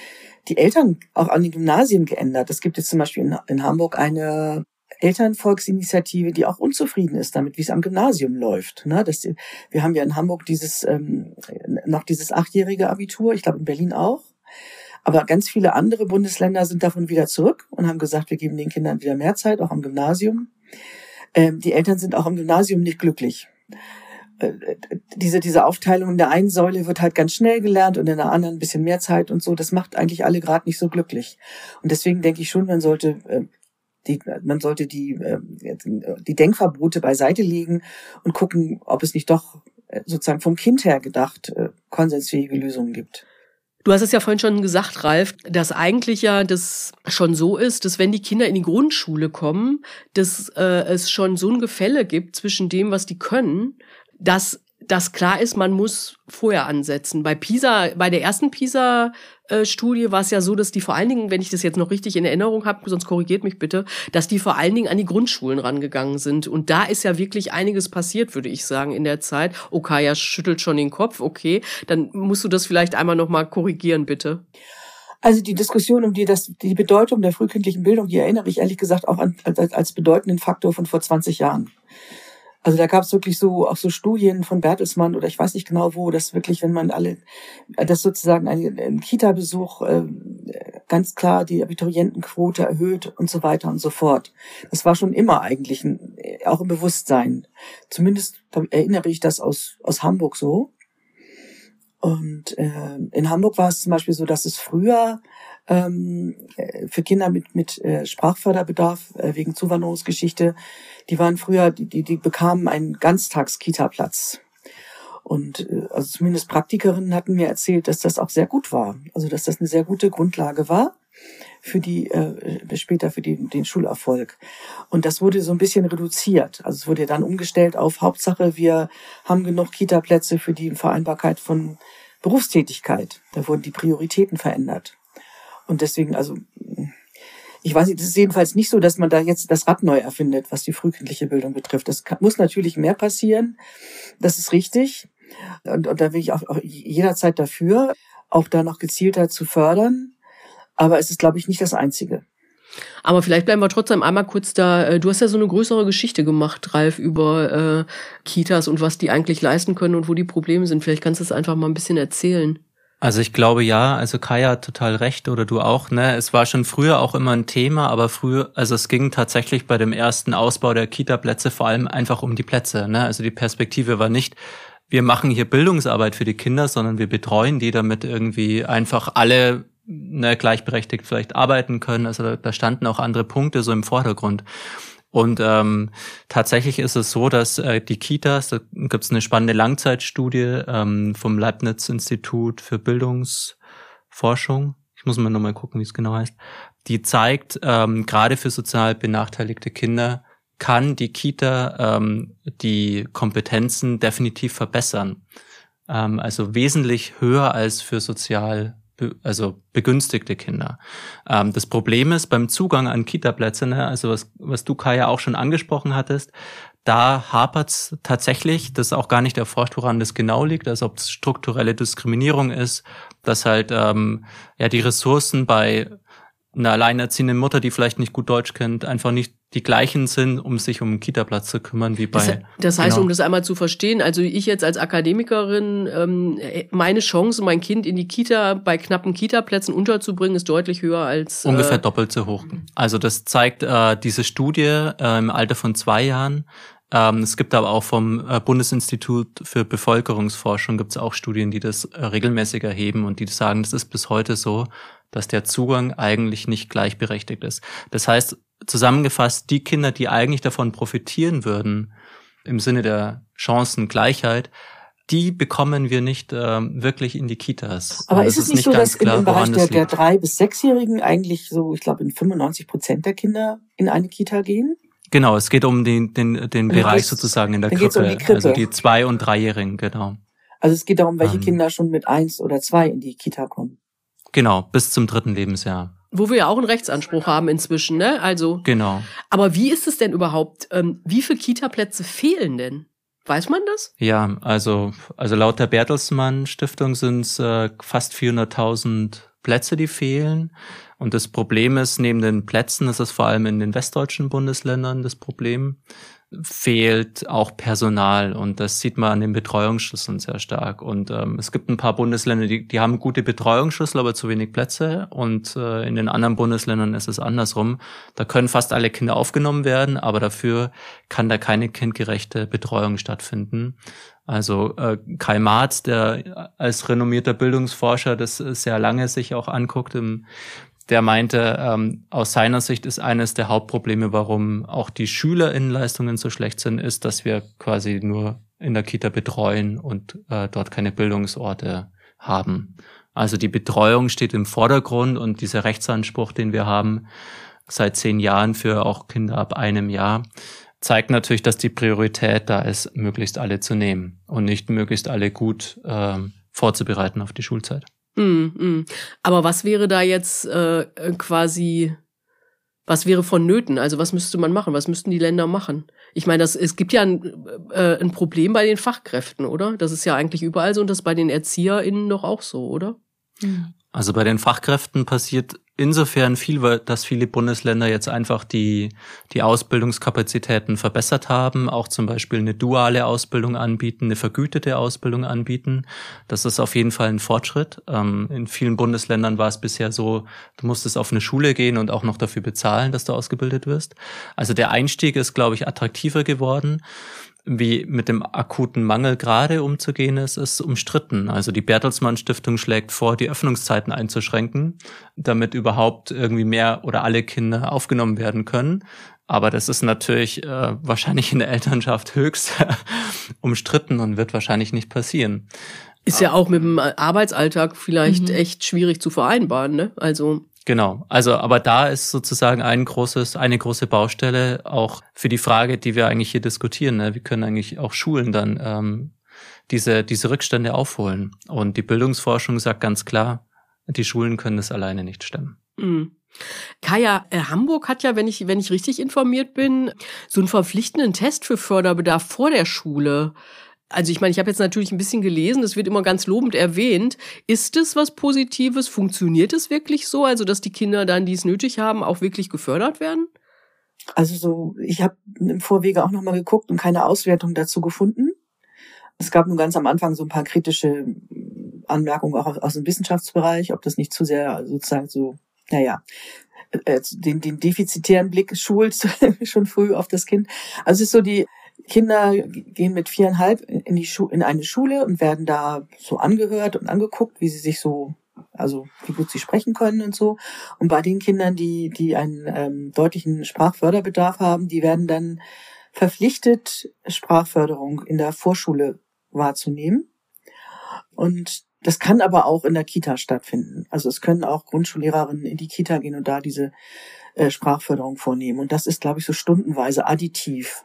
die Eltern auch an den Gymnasien geändert. Es gibt jetzt zum Beispiel in, in Hamburg eine Elternvolksinitiative, die auch unzufrieden ist damit, wie es am Gymnasium läuft. Ne? Das, wir haben ja in Hamburg dieses ähm, noch dieses achtjährige Abitur, ich glaube in Berlin auch. Aber ganz viele andere Bundesländer sind davon wieder zurück und haben gesagt, wir geben den Kindern wieder mehr Zeit, auch am Gymnasium. Ähm, die Eltern sind auch am Gymnasium nicht glücklich. Äh, diese, diese Aufteilung in der einen Säule wird halt ganz schnell gelernt und in der anderen ein bisschen mehr Zeit und so. Das macht eigentlich alle gerade nicht so glücklich. Und deswegen denke ich schon, man sollte äh, die, man sollte die, äh, die Denkverbote beiseite legen und gucken, ob es nicht doch sozusagen vom Kind her gedacht konsensfähige Lösungen gibt. Du hast es ja vorhin schon gesagt, Ralf, dass eigentlich ja das schon so ist, dass wenn die Kinder in die Grundschule kommen, dass äh, es schon so ein Gefälle gibt zwischen dem, was die können, dass das klar ist, man muss vorher ansetzen. Bei PISA, bei der ersten PISA-Studie war es ja so, dass die vor allen Dingen, wenn ich das jetzt noch richtig in Erinnerung habe, sonst korrigiert mich bitte, dass die vor allen Dingen an die Grundschulen rangegangen sind. Und da ist ja wirklich einiges passiert, würde ich sagen, in der Zeit. Okay, ja, schüttelt schon den Kopf, okay. Dann musst du das vielleicht einmal nochmal korrigieren, bitte. Also die Diskussion um die, das, die Bedeutung der frühkindlichen Bildung, die erinnere ich ehrlich gesagt auch an, als, als bedeutenden Faktor von vor 20 Jahren. Also da gab es wirklich so auch so Studien von Bertelsmann oder ich weiß nicht genau wo, dass wirklich, wenn man alle, das sozusagen ein, ein Kita-Besuch äh, ganz klar die Abiturientenquote erhöht und so weiter und so fort. Das war schon immer eigentlich ein, auch im Bewusstsein. Zumindest erinnere ich das aus aus Hamburg so. Und äh, in Hamburg war es zum Beispiel so, dass es früher ähm, für Kinder mit mit äh, Sprachförderbedarf äh, wegen Zuwanderungsgeschichte die waren früher, die, die, die bekamen einen Ganztags-Kita-Platz. Und äh, also zumindest Praktikerinnen hatten mir erzählt, dass das auch sehr gut war. Also dass das eine sehr gute Grundlage war für die äh, später für die, den Schulerfolg. Und das wurde so ein bisschen reduziert. Also es wurde dann umgestellt auf Hauptsache, wir haben genug Kita-Plätze für die Vereinbarkeit von Berufstätigkeit. Da wurden die Prioritäten verändert. Und deswegen, also ich weiß nicht, es ist jedenfalls nicht so, dass man da jetzt das Rad neu erfindet, was die frühkindliche Bildung betrifft. Kann, muss natürlich mehr passieren. Das ist richtig. Und, und da bin ich auch, auch jederzeit dafür, auch da noch gezielter zu fördern. Aber es ist, glaube ich, nicht das Einzige. Aber vielleicht bleiben wir trotzdem einmal kurz da. Äh, du hast ja so eine größere Geschichte gemacht, Ralf, über äh, Kitas und was die eigentlich leisten können und wo die Probleme sind. Vielleicht kannst du es einfach mal ein bisschen erzählen. Also ich glaube ja, also Kaya hat total recht oder du auch, ne? Es war schon früher auch immer ein Thema, aber früher, also es ging tatsächlich bei dem ersten Ausbau der Kita-Plätze vor allem einfach um die Plätze, ne? Also die Perspektive war nicht, wir machen hier Bildungsarbeit für die Kinder, sondern wir betreuen die, damit irgendwie einfach alle ne, gleichberechtigt vielleicht arbeiten können. Also da standen auch andere Punkte so im Vordergrund. Und ähm, tatsächlich ist es so, dass äh, die Kitas, da gibt es eine spannende Langzeitstudie ähm, vom Leibniz-Institut für Bildungsforschung. Ich muss mal nochmal gucken, wie es genau heißt. Die zeigt, ähm, gerade für sozial benachteiligte Kinder kann die Kita ähm, die Kompetenzen definitiv verbessern. Ähm, also wesentlich höher als für sozial also begünstigte Kinder. Ähm, das Problem ist beim Zugang an Kita-Plätze, ne, also was, was du Kaya auch schon angesprochen hattest, da hapert's tatsächlich, das ist auch gar nicht erforscht, woran das genau liegt, also ob es strukturelle Diskriminierung ist, dass halt ähm, ja die Ressourcen bei einer alleinerziehenden Mutter, die vielleicht nicht gut Deutsch kennt, einfach nicht die gleichen sind, um sich um einen Kita-Platz zu kümmern, wie bei. Das, das heißt, genau. um das einmal zu verstehen, also ich jetzt als Akademikerin, ähm, meine Chance, mein Kind in die Kita bei knappen Kita-Plätzen unterzubringen, ist deutlich höher als. Äh, Ungefähr doppelt so hoch. Also das zeigt äh, diese Studie äh, im Alter von zwei Jahren. Ähm, es gibt aber auch vom äh, Bundesinstitut für Bevölkerungsforschung gibt es auch Studien, die das äh, regelmäßig erheben und die sagen, das ist bis heute so, dass der Zugang eigentlich nicht gleichberechtigt ist. Das heißt, zusammengefasst, die Kinder, die eigentlich davon profitieren würden, im Sinne der Chancengleichheit, die bekommen wir nicht ähm, wirklich in die Kitas. Aber ist es nicht so, dass klar, im Bereich der, der drei bis sechsjährigen eigentlich so, ich glaube, in 95 Prozent der Kinder in eine Kita gehen? Genau, es geht um den, den, den dann Bereich sozusagen in der Krippe, um die Krippe. also die zwei- und dreijährigen, genau. Also es geht darum, welche Ähm. Kinder schon mit eins oder zwei in die Kita kommen. Genau, bis zum dritten Lebensjahr. wo wir ja auch einen Rechtsanspruch haben inzwischen, ne? Also, Genau. aber wie ist es denn überhaupt? Ähm, wie viele Kita-Plätze fehlen denn? Weiß man das? Ja, also, also laut der Bertelsmann Stiftung sind es äh, fast 400.000 Plätze, die fehlen. Und das Problem ist, neben den Plätzen, ist vor allem in den westdeutschen Bundesländern das Problem, fehlt auch Personal. Und das sieht man an den Betreuungsschlüsseln sehr stark. Und ähm, es gibt ein paar Bundesländer, die, die haben gute Betreuungsschlüssel, aber zu wenig Plätze. Und äh, in den anderen Bundesländern ist es andersrum. Da können fast alle Kinder aufgenommen werden, aber dafür kann da keine kindgerechte Betreuung stattfinden. Also äh, Kai Marz, der als renommierter Bildungsforscher das äh, sehr lange sich auch anguckt, im, der meinte, ähm, aus seiner Sicht ist eines der Hauptprobleme, warum auch die Schülerinnenleistungen so schlecht sind, ist, dass wir quasi nur in der Kita betreuen und äh, dort keine Bildungsorte haben. Also die Betreuung steht im Vordergrund und dieser Rechtsanspruch, den wir haben seit zehn Jahren für auch Kinder ab einem Jahr, zeigt natürlich, dass die Priorität da ist, möglichst alle zu nehmen und nicht möglichst alle gut ähm, vorzubereiten auf die Schulzeit. Mm, mm. Aber was wäre da jetzt äh, äh, quasi, was wäre vonnöten? Also was müsste man machen? Was müssten die Länder machen? Ich meine, das, es gibt ja ein, äh, ein Problem bei den Fachkräften, oder? Das ist ja eigentlich überall so und das ist bei den ErzieherInnen doch auch so, oder? Also bei den Fachkräften passiert insofern viel, weil dass viele Bundesländer jetzt einfach die, die Ausbildungskapazitäten verbessert haben, auch zum Beispiel eine duale Ausbildung anbieten, eine vergütete Ausbildung anbieten. Das ist auf jeden Fall ein Fortschritt. Ähm, in vielen Bundesländern war es bisher so, du musstest auf eine Schule gehen und auch noch dafür bezahlen, dass du ausgebildet wirst. Also der Einstieg ist, glaube ich, attraktiver geworden wie mit dem akuten Mangel gerade umzugehen ist, ist umstritten. Also die Bertelsmann Stiftung schlägt vor, die Öffnungszeiten einzuschränken, damit überhaupt irgendwie mehr oder alle Kinder aufgenommen werden können. Aber das ist natürlich äh, wahrscheinlich in der Elternschaft höchst *laughs* umstritten und wird wahrscheinlich nicht passieren. Ist ja auch mit dem Arbeitsalltag vielleicht Mhm. echt schwierig zu vereinbaren, ne? Also Genau. Also, aber da ist sozusagen ein großes, eine große Baustelle auch für die Frage, die wir eigentlich hier diskutieren. Ne? Wie können eigentlich auch Schulen dann ähm, diese, diese Rückstände aufholen? Und die Bildungsforschung sagt ganz klar, die Schulen können das alleine nicht stemmen. Mm. Kaya, äh, Hamburg hat ja, wenn ich, wenn ich richtig informiert bin, so einen verpflichtenden Test für Förderbedarf vor der Schule. Also ich meine, ich habe jetzt natürlich ein bisschen gelesen, das wird immer ganz lobend erwähnt. Ist es was Positives? Funktioniert es wirklich so, also dass die Kinder dann, die es nötig haben, auch wirklich gefördert werden? Also so, ich habe im Vorwege auch nochmal geguckt und keine Auswertung dazu gefunden. Es gab nun ganz am Anfang so ein paar kritische Anmerkungen auch aus dem Wissenschaftsbereich, ob das nicht zu sehr sozusagen so, naja, äh, den, den defizitären Blick schult *laughs* schon früh auf das Kind. Also es ist so die Kinder gehen mit viereinhalb in die Schu in eine Schule und werden da so angehört und angeguckt, wie sie sich so, also wie gut sie sprechen können und so. Und bei den Kindern, die die einen ähm, deutlichen Sprachförderbedarf haben, die werden dann verpflichtet, Sprachförderung in der Vorschule wahrzunehmen. Und das kann aber auch in der Kita stattfinden. Also es können auch Grundschullehrerinnen in die Kita gehen und da diese äh, Sprachförderung vornehmen. Und das ist, glaube ich, so stundenweise additiv.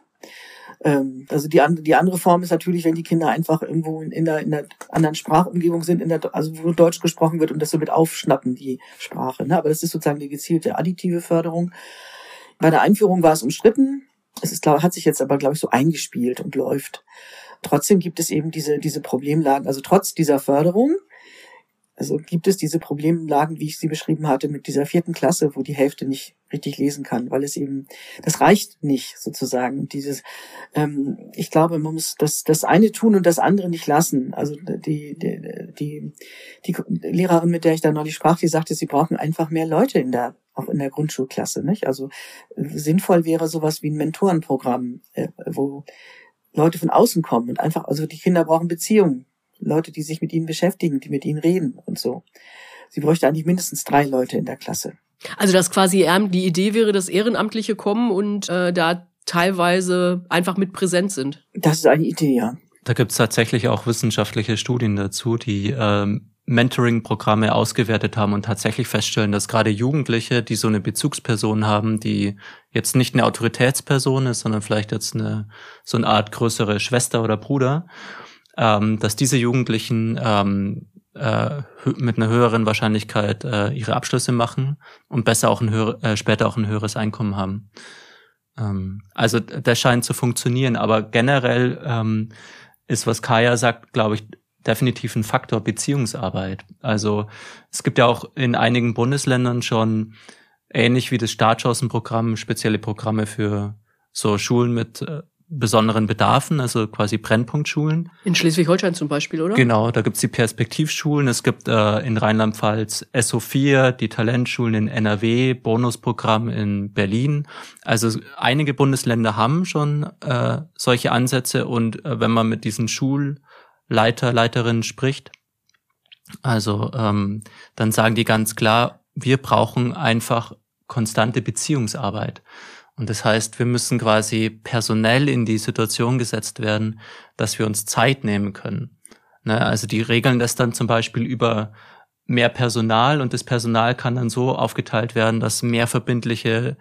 Ähm, also die, andere die andere Form ist natürlich, wenn die Kinder einfach irgendwo in, in, der, in der anderen Sprachumgebung sind, in der, also wo Deutsch gesprochen wird und das so mit aufschnappen, die Sprache. Ne? Aber das ist sozusagen die gezielte additive Förderung. Bei der Einführung war es umstritten. Es ist, glaub, hat sich jetzt aber, glaube ich, so eingespielt und läuft. Trotzdem gibt es eben diese, diese Problemlagen. Also trotz dieser Förderung Also gibt es diese Problemlagen, wie ich sie beschrieben hatte, mit dieser vierten Klasse, wo die Hälfte nicht richtig lesen kann, weil es eben, das reicht nicht sozusagen. Dieses, ähm, ich glaube, man muss das, das eine tun und das andere nicht lassen. Also die, die, die, die Lehrerin, mit der ich da neulich sprach, die sagte, sie brauchen einfach mehr Leute in der auch in der Grundschulklasse, nicht? Also sinnvoll wäre sowas wie ein Mentorenprogramm, äh, wo Leute von außen kommen und einfach, also die Kinder brauchen Beziehungen Leute, die sich mit ihnen beschäftigen, die mit ihnen reden und so. Sie bräuchte eigentlich mindestens drei Leute in der Klasse. Also dass quasi die Idee wäre, dass Ehrenamtliche kommen und äh, da teilweise einfach mit präsent sind. Das ist eine Idee, ja. Da gibt es tatsächlich auch wissenschaftliche Studien dazu, die ähm, Mentoring-Programme ausgewertet haben und tatsächlich feststellen, dass gerade Jugendliche, die so eine Bezugsperson haben, die jetzt nicht eine Autoritätsperson ist, sondern vielleicht jetzt eine so eine Art größere Schwester oder Bruder, ähm, dass diese Jugendlichen ähm, äh, mit einer höheren Wahrscheinlichkeit äh, ihre Abschlüsse machen und besser auch ein höher, äh, später auch ein höheres Einkommen haben. Ähm, also das scheint zu funktionieren, aber generell ähm, ist, was Kaya sagt, glaube ich, definitiv ein Faktor Beziehungsarbeit. Also es gibt ja auch in einigen Bundesländern schon ähnlich wie das Startchancenprogramm spezielle Programme für so Schulen mit äh, besonderen Bedarfen, also quasi Brennpunktschulen. In Schleswig-Holstein zum Beispiel, oder? Genau, da gibt's die Perspektivschulen. Es gibt äh, in Rheinland-Pfalz SO4, die Talentschulen in NRW, Bonusprogramm in Berlin. Also einige Bundesländer haben schon äh, solche Ansätze und äh, wenn man mit diesen Schulleiter, Leiterinnen spricht, also ähm, dann sagen die ganz klar, wir brauchen einfach konstante Beziehungsarbeit. Und das heißt, wir müssen quasi personell in die Situation gesetzt werden, dass wir uns Zeit nehmen können. Ne? Also die regeln das dann zum Beispiel über mehr Personal und das Personal kann dann so aufgeteilt werden, dass mehr verbindliche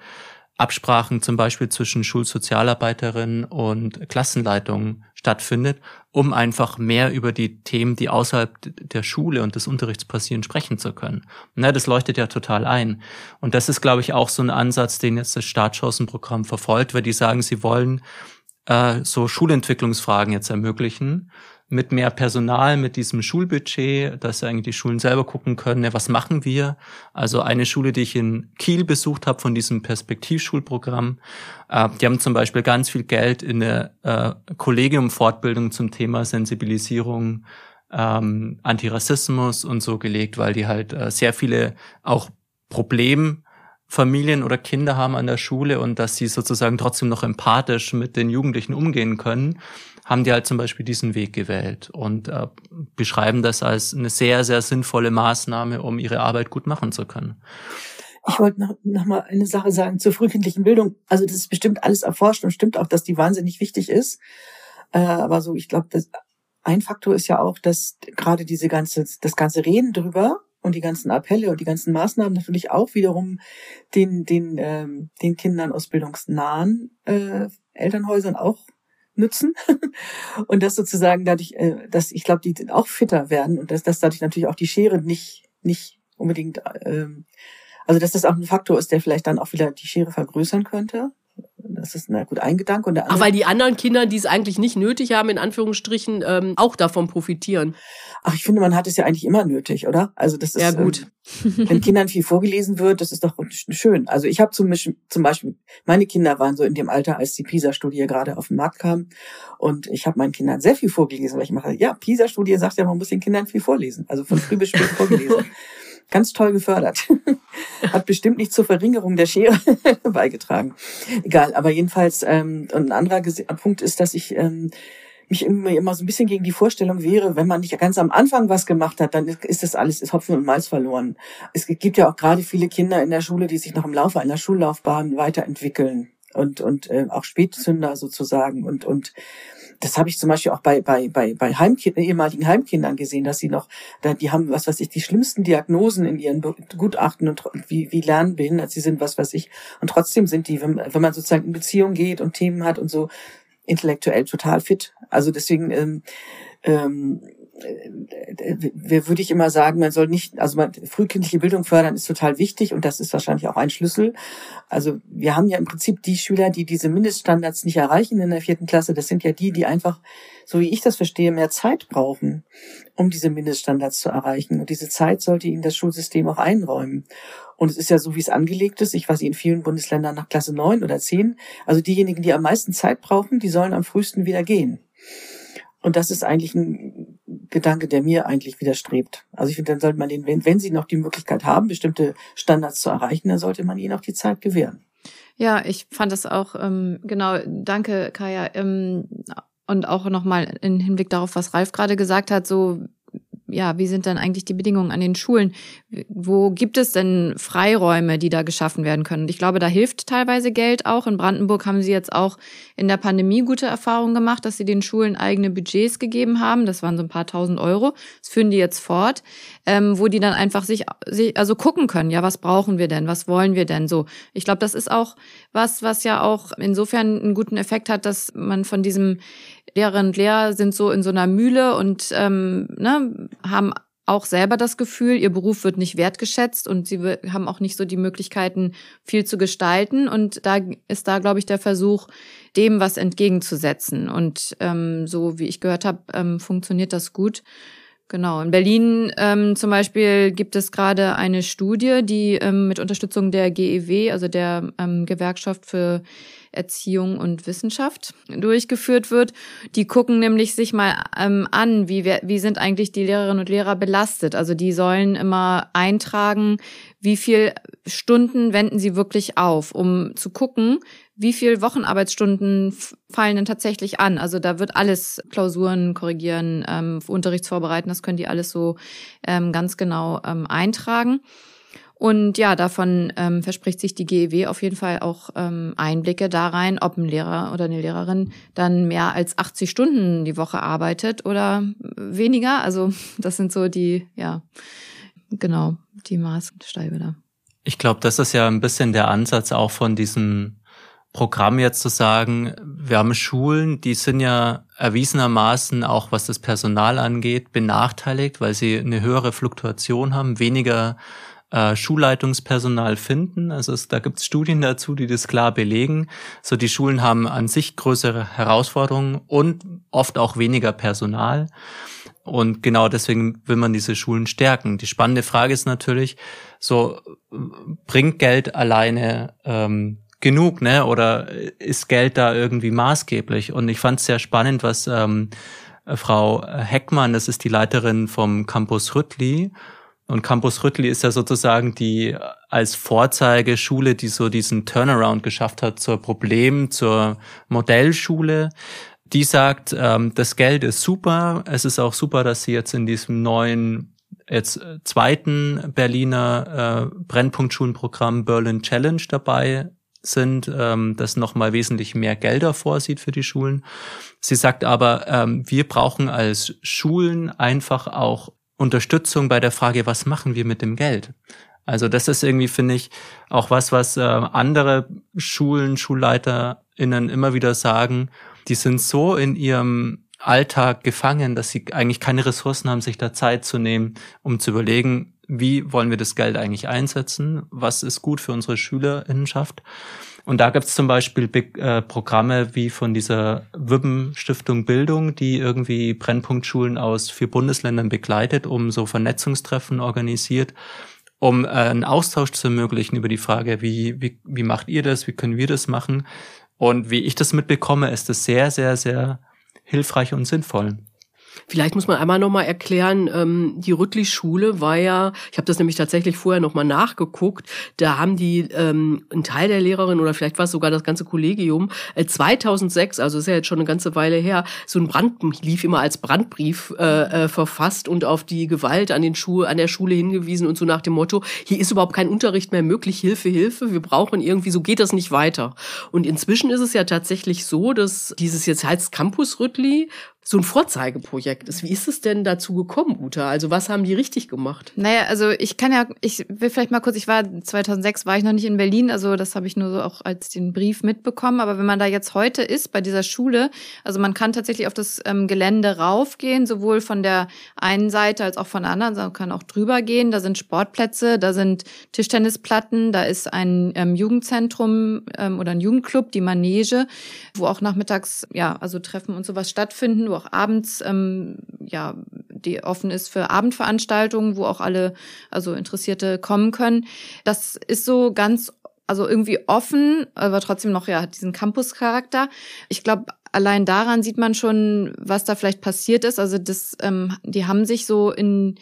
Absprachen zum Beispiel zwischen Schulsozialarbeiterin und Klassenleitung stattfindet, um einfach mehr über die Themen, die außerhalb der Schule und des Unterrichts passieren, sprechen zu können. Na, das leuchtet ja total ein. Und das ist, glaube ich, auch so ein Ansatz, den jetzt das Startchancenprogramm verfolgt, weil die sagen, sie wollen äh, so Schulentwicklungsfragen jetzt ermöglichen mit mehr Personal, mit diesem Schulbudget, dass eigentlich die Schulen selber gucken können, ja, was machen wir? Also eine Schule, die ich in Kiel besucht habe von diesem Perspektivschulprogramm, äh, die haben zum Beispiel ganz viel Geld in eine äh, Kollegiumfortbildung zum Thema Sensibilisierung, ähm, Antirassismus und so gelegt, weil die halt äh, sehr viele auch Problemfamilien oder Kinder haben an der Schule und dass sie sozusagen trotzdem noch empathisch mit den Jugendlichen umgehen können haben die halt zum Beispiel diesen Weg gewählt und äh, beschreiben das als eine sehr, sehr sinnvolle Maßnahme, um ihre Arbeit gut machen zu können. Ich wollte noch, noch mal eine Sache sagen zur frühkindlichen Bildung. Also das ist bestimmt alles erforscht und stimmt auch, dass die wahnsinnig wichtig ist. Äh, aber so, ich glaube, ein Faktor ist ja auch, dass gerade diese ganze, das ganze Reden drüber und die ganzen Appelle und die ganzen Maßnahmen natürlich auch wiederum den den ähm, den Kindern aus bildungsnahen äh, Elternhäusern auch nützen *laughs* und das sozusagen dadurch, äh, dass ich glaube, die auch fitter werden und dass, dass dadurch natürlich auch die Schere nicht nicht unbedingt, ähm, also dass das auch ein Faktor ist, der vielleicht dann auch wieder die Schere vergrößern könnte. Das ist na gut ein Gedanke. Und der Ach, weil die anderen Kinder, die es eigentlich nicht nötig haben, in Anführungsstrichen, ähm, auch davon profitieren. Ach, ich finde, man hat es ja eigentlich immer nötig, oder? Also das ist ja gut. Ähm, wenn Kindern viel vorgelesen wird, das ist doch schön. Also ich habe zum, zum Beispiel, meine Kinder waren so in dem Alter, als die PISA-Studie gerade auf den Markt kam, und ich habe meinen Kindern sehr viel vorgelesen, weil ich mache, ja, PISA-Studie sagt ja, man muss den Kindern viel vorlesen, also von früh bis spät vorgelesen. *laughs* Ganz toll gefördert. *laughs* Hat bestimmt nicht zur Verringerung der Schere *laughs* beigetragen. Egal, aber jedenfalls, ähm, ein anderer Punkt ist, dass ich ähm, mich immer, immer so ein bisschen gegen die Vorstellung wäre, wenn man nicht ganz am Anfang was gemacht hat, dann ist das alles ist Hopfen und Malz verloren. Es gibt ja auch gerade viele Kinder in der Schule, die sich noch im Laufe einer Schullaufbahn weiterentwickeln und und äh, auch Spätzünder sozusagen und und das habe ich zum Beispiel auch bei, bei, bei, bei Heimkindern, ehemaligen Heimkindern gesehen, dass sie noch, die haben, was weiß ich, die schlimmsten Diagnosen in ihren Gutachten und wie, wie lernbehindert sie sind, was weiß ich. Und trotzdem sind die, wenn, wenn man sozusagen in Beziehung geht und Themen hat und so, intellektuell total fit. Also deswegen, ähm, ähm, äh, würde ich immer sagen, man soll nicht, also man, frühkindliche Bildung fördern ist total wichtig und das ist wahrscheinlich auch ein Schlüssel. Also wir haben ja im Prinzip die Schüler, die diese Mindeststandards nicht erreichen in der vierten Klasse. Das sind ja die, die einfach, so wie ich das verstehe, mehr Zeit brauchen, um diese Mindeststandards zu erreichen. Und diese Zeit sollte ihnen das Schulsystem auch einräumen. Und es ist ja so, wie es angelegt ist. Ich weiß in vielen Bundesländern nach Klasse neun oder zehn. Also diejenigen, die am meisten Zeit brauchen, die sollen am frühesten wieder gehen. Und das ist eigentlich ein Gedanke, der mir eigentlich widerstrebt. Also ich finde, dann sollte man den, wenn, wenn sie noch die Möglichkeit haben, bestimmte Standards zu erreichen, dann sollte man ihnen auch die Zeit gewähren. Ja, ich fand das auch, ähm, genau, danke, Kaya. Ähm, und auch nochmal im Hinblick darauf, was Ralf gerade gesagt hat, so ja, wie sind dann eigentlich die Bedingungen an den Schulen? Wo gibt es denn Freiräume, die da geschaffen werden können? Ich glaube, da hilft teilweise Geld auch. In Brandenburg haben sie jetzt auch in der Pandemie gute Erfahrungen gemacht, dass sie den Schulen eigene Budgets gegeben haben. Das waren so ein paar tausend Euro. Das führen die jetzt fort, ähm, wo die dann einfach sich, sich, also gucken können, ja, was brauchen wir denn? Was wollen wir denn? So. Ich glaube, das ist auch was, was ja auch insofern einen guten Effekt hat, dass man von diesem Lehrerinnen und Lehrer sind so in so einer Mühle und ähm, ne, haben auch selber das Gefühl, ihr Beruf wird nicht wertgeschätzt und sie haben auch nicht so die Möglichkeiten, viel zu gestalten. Und da ist da, glaube ich, der Versuch, dem was entgegenzusetzen. Und ähm, so wie ich gehört habe, ähm, funktioniert das gut. Genau. In Berlin ähm, zum Beispiel gibt es gerade eine Studie, die ähm, mit Unterstützung der GEW, also der ähm, Gewerkschaft für Erziehung und Wissenschaft durchgeführt wird. Die gucken nämlich sich mal ähm, an, wie, wie sind eigentlich die Lehrerinnen und Lehrer belastet. Also die sollen immer eintragen, wie viel Stunden wenden sie wirklich auf, um zu gucken, wie viel Wochenarbeitsstunden fallen denn tatsächlich an. Also da wird alles Klausuren korrigieren, ähm, Unterrichtsvorbereiten, das können die alles so ähm, ganz genau ähm, eintragen. Und ja, davon ähm, verspricht sich die GEW auf jeden Fall auch ähm, Einblicke da rein, ob ein Lehrer oder eine Lehrerin dann mehr als 80 Stunden die Woche arbeitet oder weniger. Also *laughs* das sind so die, ja, genau, die Maßstäbe da. Ich glaube, das ist ja ein bisschen der Ansatz auch von diesem Programm jetzt zu sagen, wir haben Schulen, die sind ja erwiesenermaßen auch was das Personal angeht, benachteiligt, weil sie eine höhere Fluktuation haben, weniger äh, Schulleitungspersonal finden. Also es, da gibt es Studien dazu, die das klar belegen. So die Schulen haben an sich größere Herausforderungen und oft auch weniger Personal. Und genau deswegen will man diese Schulen stärken. Die spannende Frage ist natürlich, so bringt Geld alleine ähm, genug, ne? Oder ist Geld da irgendwie maßgeblich? Und ich fand es sehr spannend, was ähm, Frau Heckmann, das ist die Leiterin vom Campus Rüttli, und Campus Rüttli ist ja sozusagen die als Vorzeigeschule, die so diesen Turnaround geschafft hat zur Problem, zur Modellschule. Die sagt, ähm, das Geld ist super. Es ist auch super, dass sie jetzt in diesem neuen, jetzt zweiten Berliner äh, Brennpunktschulenprogramm Berlin Challenge dabei sind, ähm, das nochmal wesentlich mehr Gelder vorsieht für die Schulen. Sie sagt aber, ähm, wir brauchen als Schulen einfach auch Unterstützung bei der Frage, was machen wir mit dem Geld? Also das ist irgendwie, finde ich, auch was, was äh, andere Schulen, SchulleiterInnen immer wieder sagen, die sind so in ihrem Alltag gefangen, dass sie eigentlich keine Ressourcen haben, sich da Zeit zu nehmen, um zu überlegen, wie wollen wir das Geld eigentlich einsetzen, was ist gut für unsere Schülerinnenschaft. Und da gibt es zum Beispiel äh, Programme wie von dieser Wibben Stiftung Bildung, die irgendwie Brennpunktschulen aus vier Bundesländern begleitet, um so Vernetzungstreffen organisiert, um äh, einen Austausch zu ermöglichen über die Frage, wie, wie, wie macht ihr das, wie können wir das machen. Und wie ich das mitbekomme, ist das sehr, sehr, sehr hilfreich und sinnvoll. Vielleicht muss man einmal nochmal erklären, ähm, die Rüttli-Schule war ja, ich habe das nämlich tatsächlich vorher nochmal nachgeguckt, da haben die, ähm, ein Teil der Lehrerin oder vielleicht war es sogar das ganze Kollegium, äh, 2006, also ist ja jetzt schon eine ganze Weile her, so ein Brand, lief immer als Brandbrief äh, äh, verfasst und auf die Gewalt an, den Schu an der Schule hingewiesen und so nach dem Motto, hier ist überhaupt kein Unterricht mehr möglich, Hilfe, Hilfe, wir brauchen irgendwie, so geht das nicht weiter. Und inzwischen ist es ja tatsächlich so, dass dieses jetzt heißt Campus Rüttli, so ein Vorzeigeprojekt ist. Wie ist es denn dazu gekommen, Uta? Also was haben die richtig gemacht? Naja, also ich kann ja, ich will vielleicht mal kurz, ich war 2006 war ich noch nicht in Berlin, also das habe ich nur so auch als den Brief mitbekommen. Aber wenn man da jetzt heute ist bei dieser Schule, also man kann tatsächlich auf das ähm, Gelände raufgehen, sowohl von der einen Seite als auch von der anderen. Man kann auch drüber gehen. Da sind Sportplätze, da sind Tischtennisplatten, da ist ein ähm, Jugendzentrum ähm, oder ein Jugendclub, die Manege, wo auch nachmittags ja also Treffen und sowas stattfinden, wo auch abends ähm, ja die offen ist für Abendveranstaltungen, wo auch alle also Interessierte kommen können. Das ist so ganz also irgendwie offen, aber trotzdem noch ja diesen Campus-Charakter. Ich glaube, allein daran sieht man schon, was da vielleicht passiert ist. Also das, ähm, die haben sich so in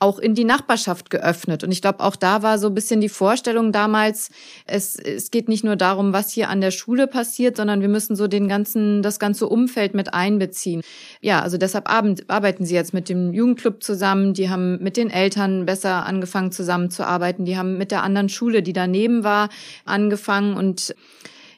auch in die Nachbarschaft geöffnet. Und ich glaube, auch da war so ein bisschen die Vorstellung damals, es, es geht nicht nur darum, was hier an der Schule passiert, sondern wir müssen so den ganzen, das ganze Umfeld mit einbeziehen. Ja, also deshalb arbeiten sie jetzt mit dem Jugendclub zusammen, die haben mit den Eltern besser angefangen zusammenzuarbeiten, die haben mit der anderen Schule, die daneben war, angefangen und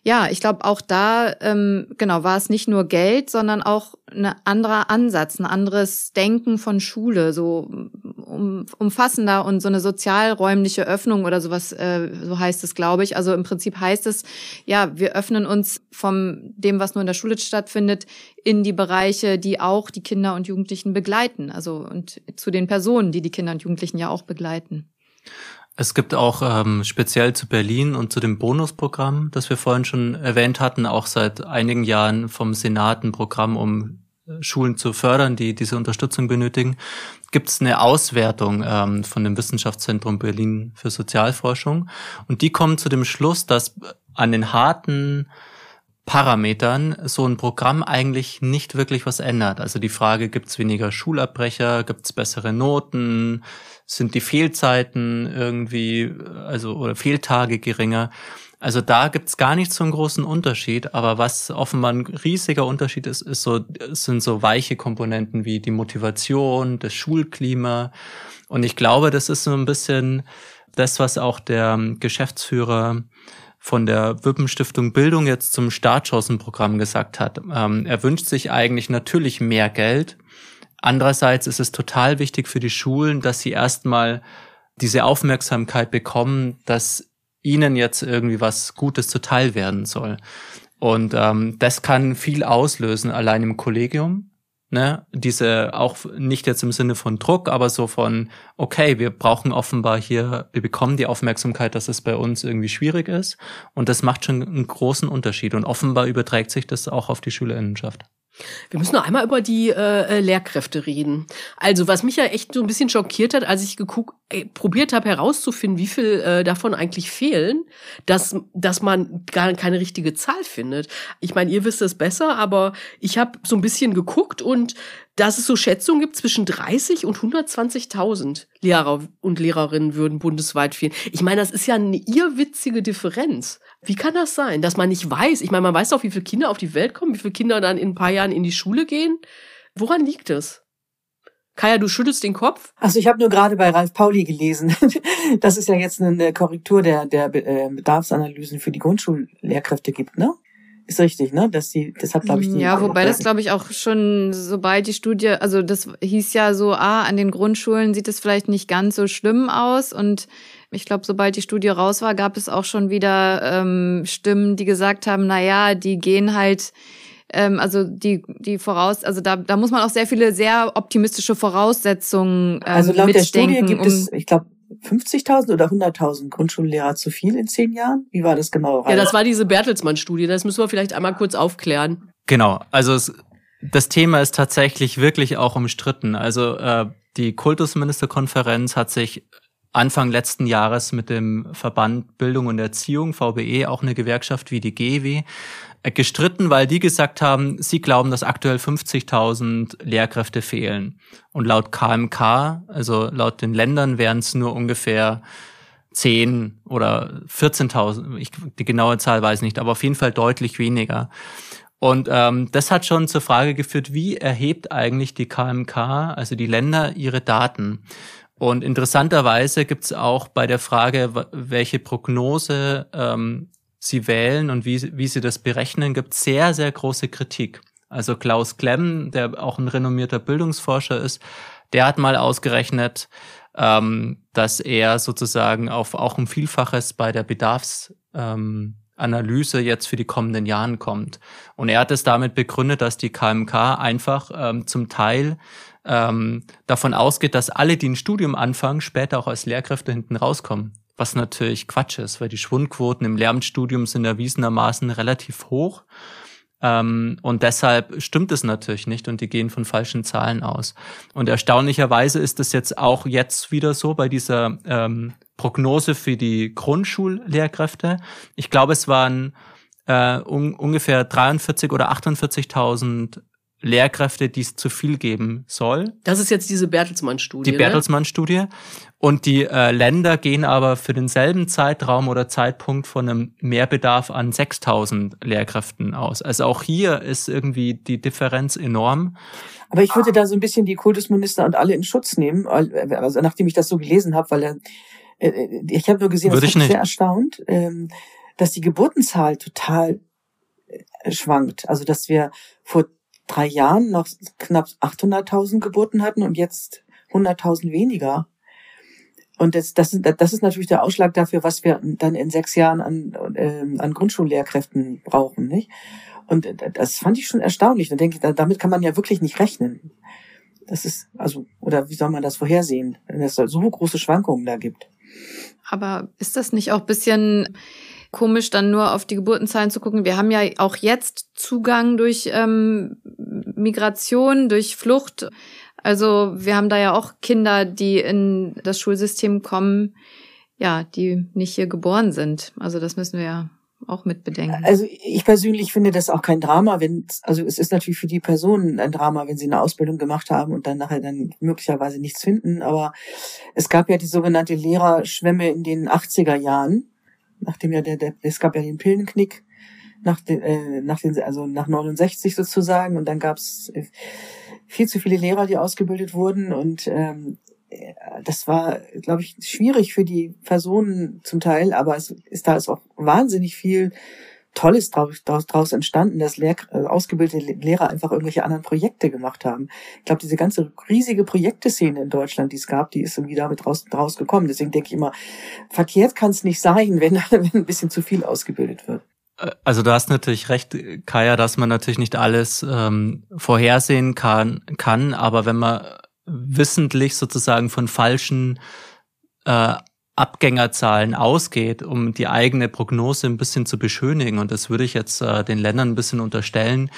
ja, ich glaube auch da ähm, genau war es nicht nur Geld, sondern auch ein anderer Ansatz, ein anderes Denken von Schule, so um, umfassender und so eine sozialräumliche Öffnung oder sowas, äh, so heißt es, glaube ich. Also im Prinzip heißt es, ja, wir öffnen uns vom dem, was nur in der Schule stattfindet, in die Bereiche, die auch die Kinder und Jugendlichen begleiten. Also und zu den Personen, die die Kinder und Jugendlichen ja auch begleiten. Es gibt auch ähm, speziell zu Berlin und zu dem Bonusprogramm, das wir vorhin schon erwähnt hatten, auch seit einigen Jahren vom Senat ein Programm, um äh, Schulen zu fördern, die diese Unterstützung benötigen. Gibt es eine Auswertung ähm, von dem Wissenschaftszentrum Berlin für Sozialforschung und die kommen zu dem Schluss, dass an den harten Parametern so ein Programm eigentlich nicht wirklich was ändert. Also die Frage, gibt es weniger Schulabbrecher, gibt es bessere Noten, sind die Fehlzeiten irgendwie, also oder Fehltage geringer. Also da gibt's gar nicht so einen großen Unterschied, aber was offenbar ein riesiger Unterschied ist, ist so, sind so weiche Komponenten wie die Motivation, das Schulklima. Und ich glaube, das ist so ein bisschen das, was auch der Geschäftsführer von der Wippenstiftung Bildung jetzt zum Startchancenprogramm gesagt hat. Ähm, er wünscht sich eigentlich natürlich mehr Geld, Andererseits ist es total wichtig für die Schulen, dass sie erstmal diese Aufmerksamkeit bekommen, dass ihnen jetzt irgendwie was Gutes zuteil werden soll. Und ähm, das kann viel auslösen, allein im Kollegium. Ne, diese auch nicht jetzt im Sinne von Druck, aber so von, okay, wir brauchen offenbar hier, wir bekommen die Aufmerksamkeit, dass es bei uns irgendwie schwierig ist. Und das macht schon einen großen Unterschied. Und offenbar überträgt sich das auch auf die Schülerinnenschaft. Wir müssen noch einmal über die äh, äh, Lehrkräfte reden. Also was mich ja echt so ein bisschen schockiert hat, als ich geguckt, äh, probiert habe herauszufinden, wie viel äh, davon eigentlich fehlen, dass, dass man gar keine richtige Zahl findet. Ich meine, ihr wisst es besser, aber ich habe so ein bisschen geguckt und dass es so Schätzungen gibt, zwischen 30 und 120.000 Lehrer und Lehrerinnen würden bundesweit fehlen. Ich meine, das ist ja eine irrwitzige Differenz. Wie kann das sein, dass man nicht weiß? Ich meine, man weiß doch, wie viele Kinder auf die Welt kommen, wie viele Kinder dann in ein paar Jahren in die Schule gehen. Woran liegt es? Kaya, du schüttelst den Kopf? Also ich habe nur gerade bei Ralf Pauli gelesen. *laughs* dass es ja jetzt eine Korrektur der, der äh, Bedarfsanalysen für die Grundschullehrkräfte gibt, ne? Ist richtig, ne? Dass die, das hat, glaube ich, die. Ja, wobei das, glaube ich, auch schon, sobald die Studie, also das hieß ja so, ah, an den Grundschulen sieht es vielleicht nicht ganz so schlimm aus. Und ich glaube, sobald die Studie raus war, gab es auch schon wieder ähm, Stimmen, die gesagt haben, na ja, die gehen halt ähm, also die die voraus also da da muss man auch sehr viele sehr optimistische Voraussetzungen ähm, also laut mitdenken, der Studie gibt um, es ich glaube 50.000 oder 100.000 Grundschullehrer zu viel in zehn Jahren? Wie war das genau? Ja, das war diese Bertelsmann-Studie. Das müssen wir vielleicht einmal kurz aufklären. Genau. Also es, das Thema ist tatsächlich wirklich auch umstritten. Also äh, die Kultusministerkonferenz hat sich Anfang letzten Jahres mit dem Verband Bildung und Erziehung, VBE, auch eine Gewerkschaft wie die GW, äh, gestritten, weil die gesagt haben, sie glauben, dass aktuell 50.000 Lehrkräfte fehlen. Und laut KMK, also laut den Ländern, wären es nur ungefähr 10 oder 14.000. Die genaue Zahl weiß ich nicht, aber auf jeden Fall deutlich weniger. Und ähm, das hat schon zur Frage geführt, wie erhebt eigentlich die KMK, also die Länder, ihre Daten? Und interessanterweise gibt es auch bei der Frage, welche Prognose ähm, sie wählen und wie, wie sie das berechnen, gibt sehr, sehr große Kritik. Also Klaus Klemm, der auch ein renommierter Bildungsforscher ist, der hat mal ausgerechnet, ähm, dass er sozusagen auf auch ein Vielfaches bei der Bedarfs ähm, Analyse jetzt für die kommenden Jahren kommt. Und er hat es damit begründet, dass die KMK einfach ähm, zum Teil ähm, davon ausgeht, dass alle, die ein Studium anfangen, später auch als Lehrkräfte hinten rauskommen. Was natürlich Quatsch ist, weil die Schwundquoten im Lehramtsstudium sind erwiesenermaßen relativ hoch. Ähm, und deshalb stimmt es natürlich nicht und die gehen von falschen Zahlen aus. Und erstaunlicherweise ist es jetzt auch jetzt wieder so bei dieser ähm, Prognose für die Grundschullehrkräfte. Ich glaube, es waren äh, un ungefähr 43 oder 48.000 Lehrkräfte, die es zu viel geben soll. Das ist jetzt diese Bertelsmann-Studie. Die Bertelsmann-Studie. Und die äh, Länder gehen aber für denselben Zeitraum oder Zeitpunkt von einem Mehrbedarf an 6000 Lehrkräften aus. Also auch hier ist irgendwie die Differenz enorm. Aber ich würde da so ein bisschen die Kultusminister und alle in Schutz nehmen, also nachdem ich das so gelesen habe, weil er, äh, ich habe nur gesehen, würde das ich sehr erstaunt, ähm, dass die Geburtenzahl total äh, schwankt. Also dass wir vor drei Jahren noch knapp 800.000 Geburten hatten und jetzt 100.000 weniger. Und das, das, das ist natürlich der Ausschlag dafür, was wir dann in sechs Jahren an, äh, an Grundschullehrkräften brauchen, nicht? Und das fand ich schon erstaunlich. Da denke ich, damit kann man ja wirklich nicht rechnen. Das ist, also, oder wie soll man das vorhersehen, wenn es so große Schwankungen da gibt? Aber ist das nicht auch bisschen komisch, dann nur auf die Geburtenzahlen zu gucken. Wir haben ja auch jetzt Zugang durch ähm, Migration, durch Flucht. Also wir haben da ja auch Kinder, die in das Schulsystem kommen, ja, die nicht hier geboren sind. Also das müssen wir ja auch mit bedenken. Also ich persönlich finde das auch kein Drama, wenn also es ist natürlich für die Personen ein Drama, wenn sie eine Ausbildung gemacht haben und dann nachher dann möglicherweise nichts finden. Aber es gab ja die sogenannte Lehrerschwemme in den 80er Jahren nachdem ja der, der es gab ja den Pillenknick nach den, äh, nach den, also nach 69 sozusagen und dann gab es äh, viel zu viele Lehrer, die ausgebildet wurden und ähm, äh, das war, glaube ich, schwierig für die Personen zum Teil, aber es ist da ist auch wahnsinnig viel Tolles draus entstanden, dass Lehr äh, ausgebildete Lehrer einfach irgendwelche anderen Projekte gemacht haben. Ich glaube, diese ganze riesige Projekteszene in Deutschland, die es gab, die ist irgendwie damit raus, rausgekommen. Deswegen denke ich immer, verkehrt kann es nicht sein, *laughs* wenn, wenn ein bisschen zu viel ausgebildet wird. Äh, also du hast natürlich recht, Kaya, dass man natürlich nicht alles ähm, vorhersehen kann, kann, aber wenn man wissentlich sozusagen von falschen äh, Abgängerzahlen ausgeht, um die eigene Prognose ein bisschen zu beschönigen, und das würde ich jetzt äh, den Ländern ein bisschen unterstellen,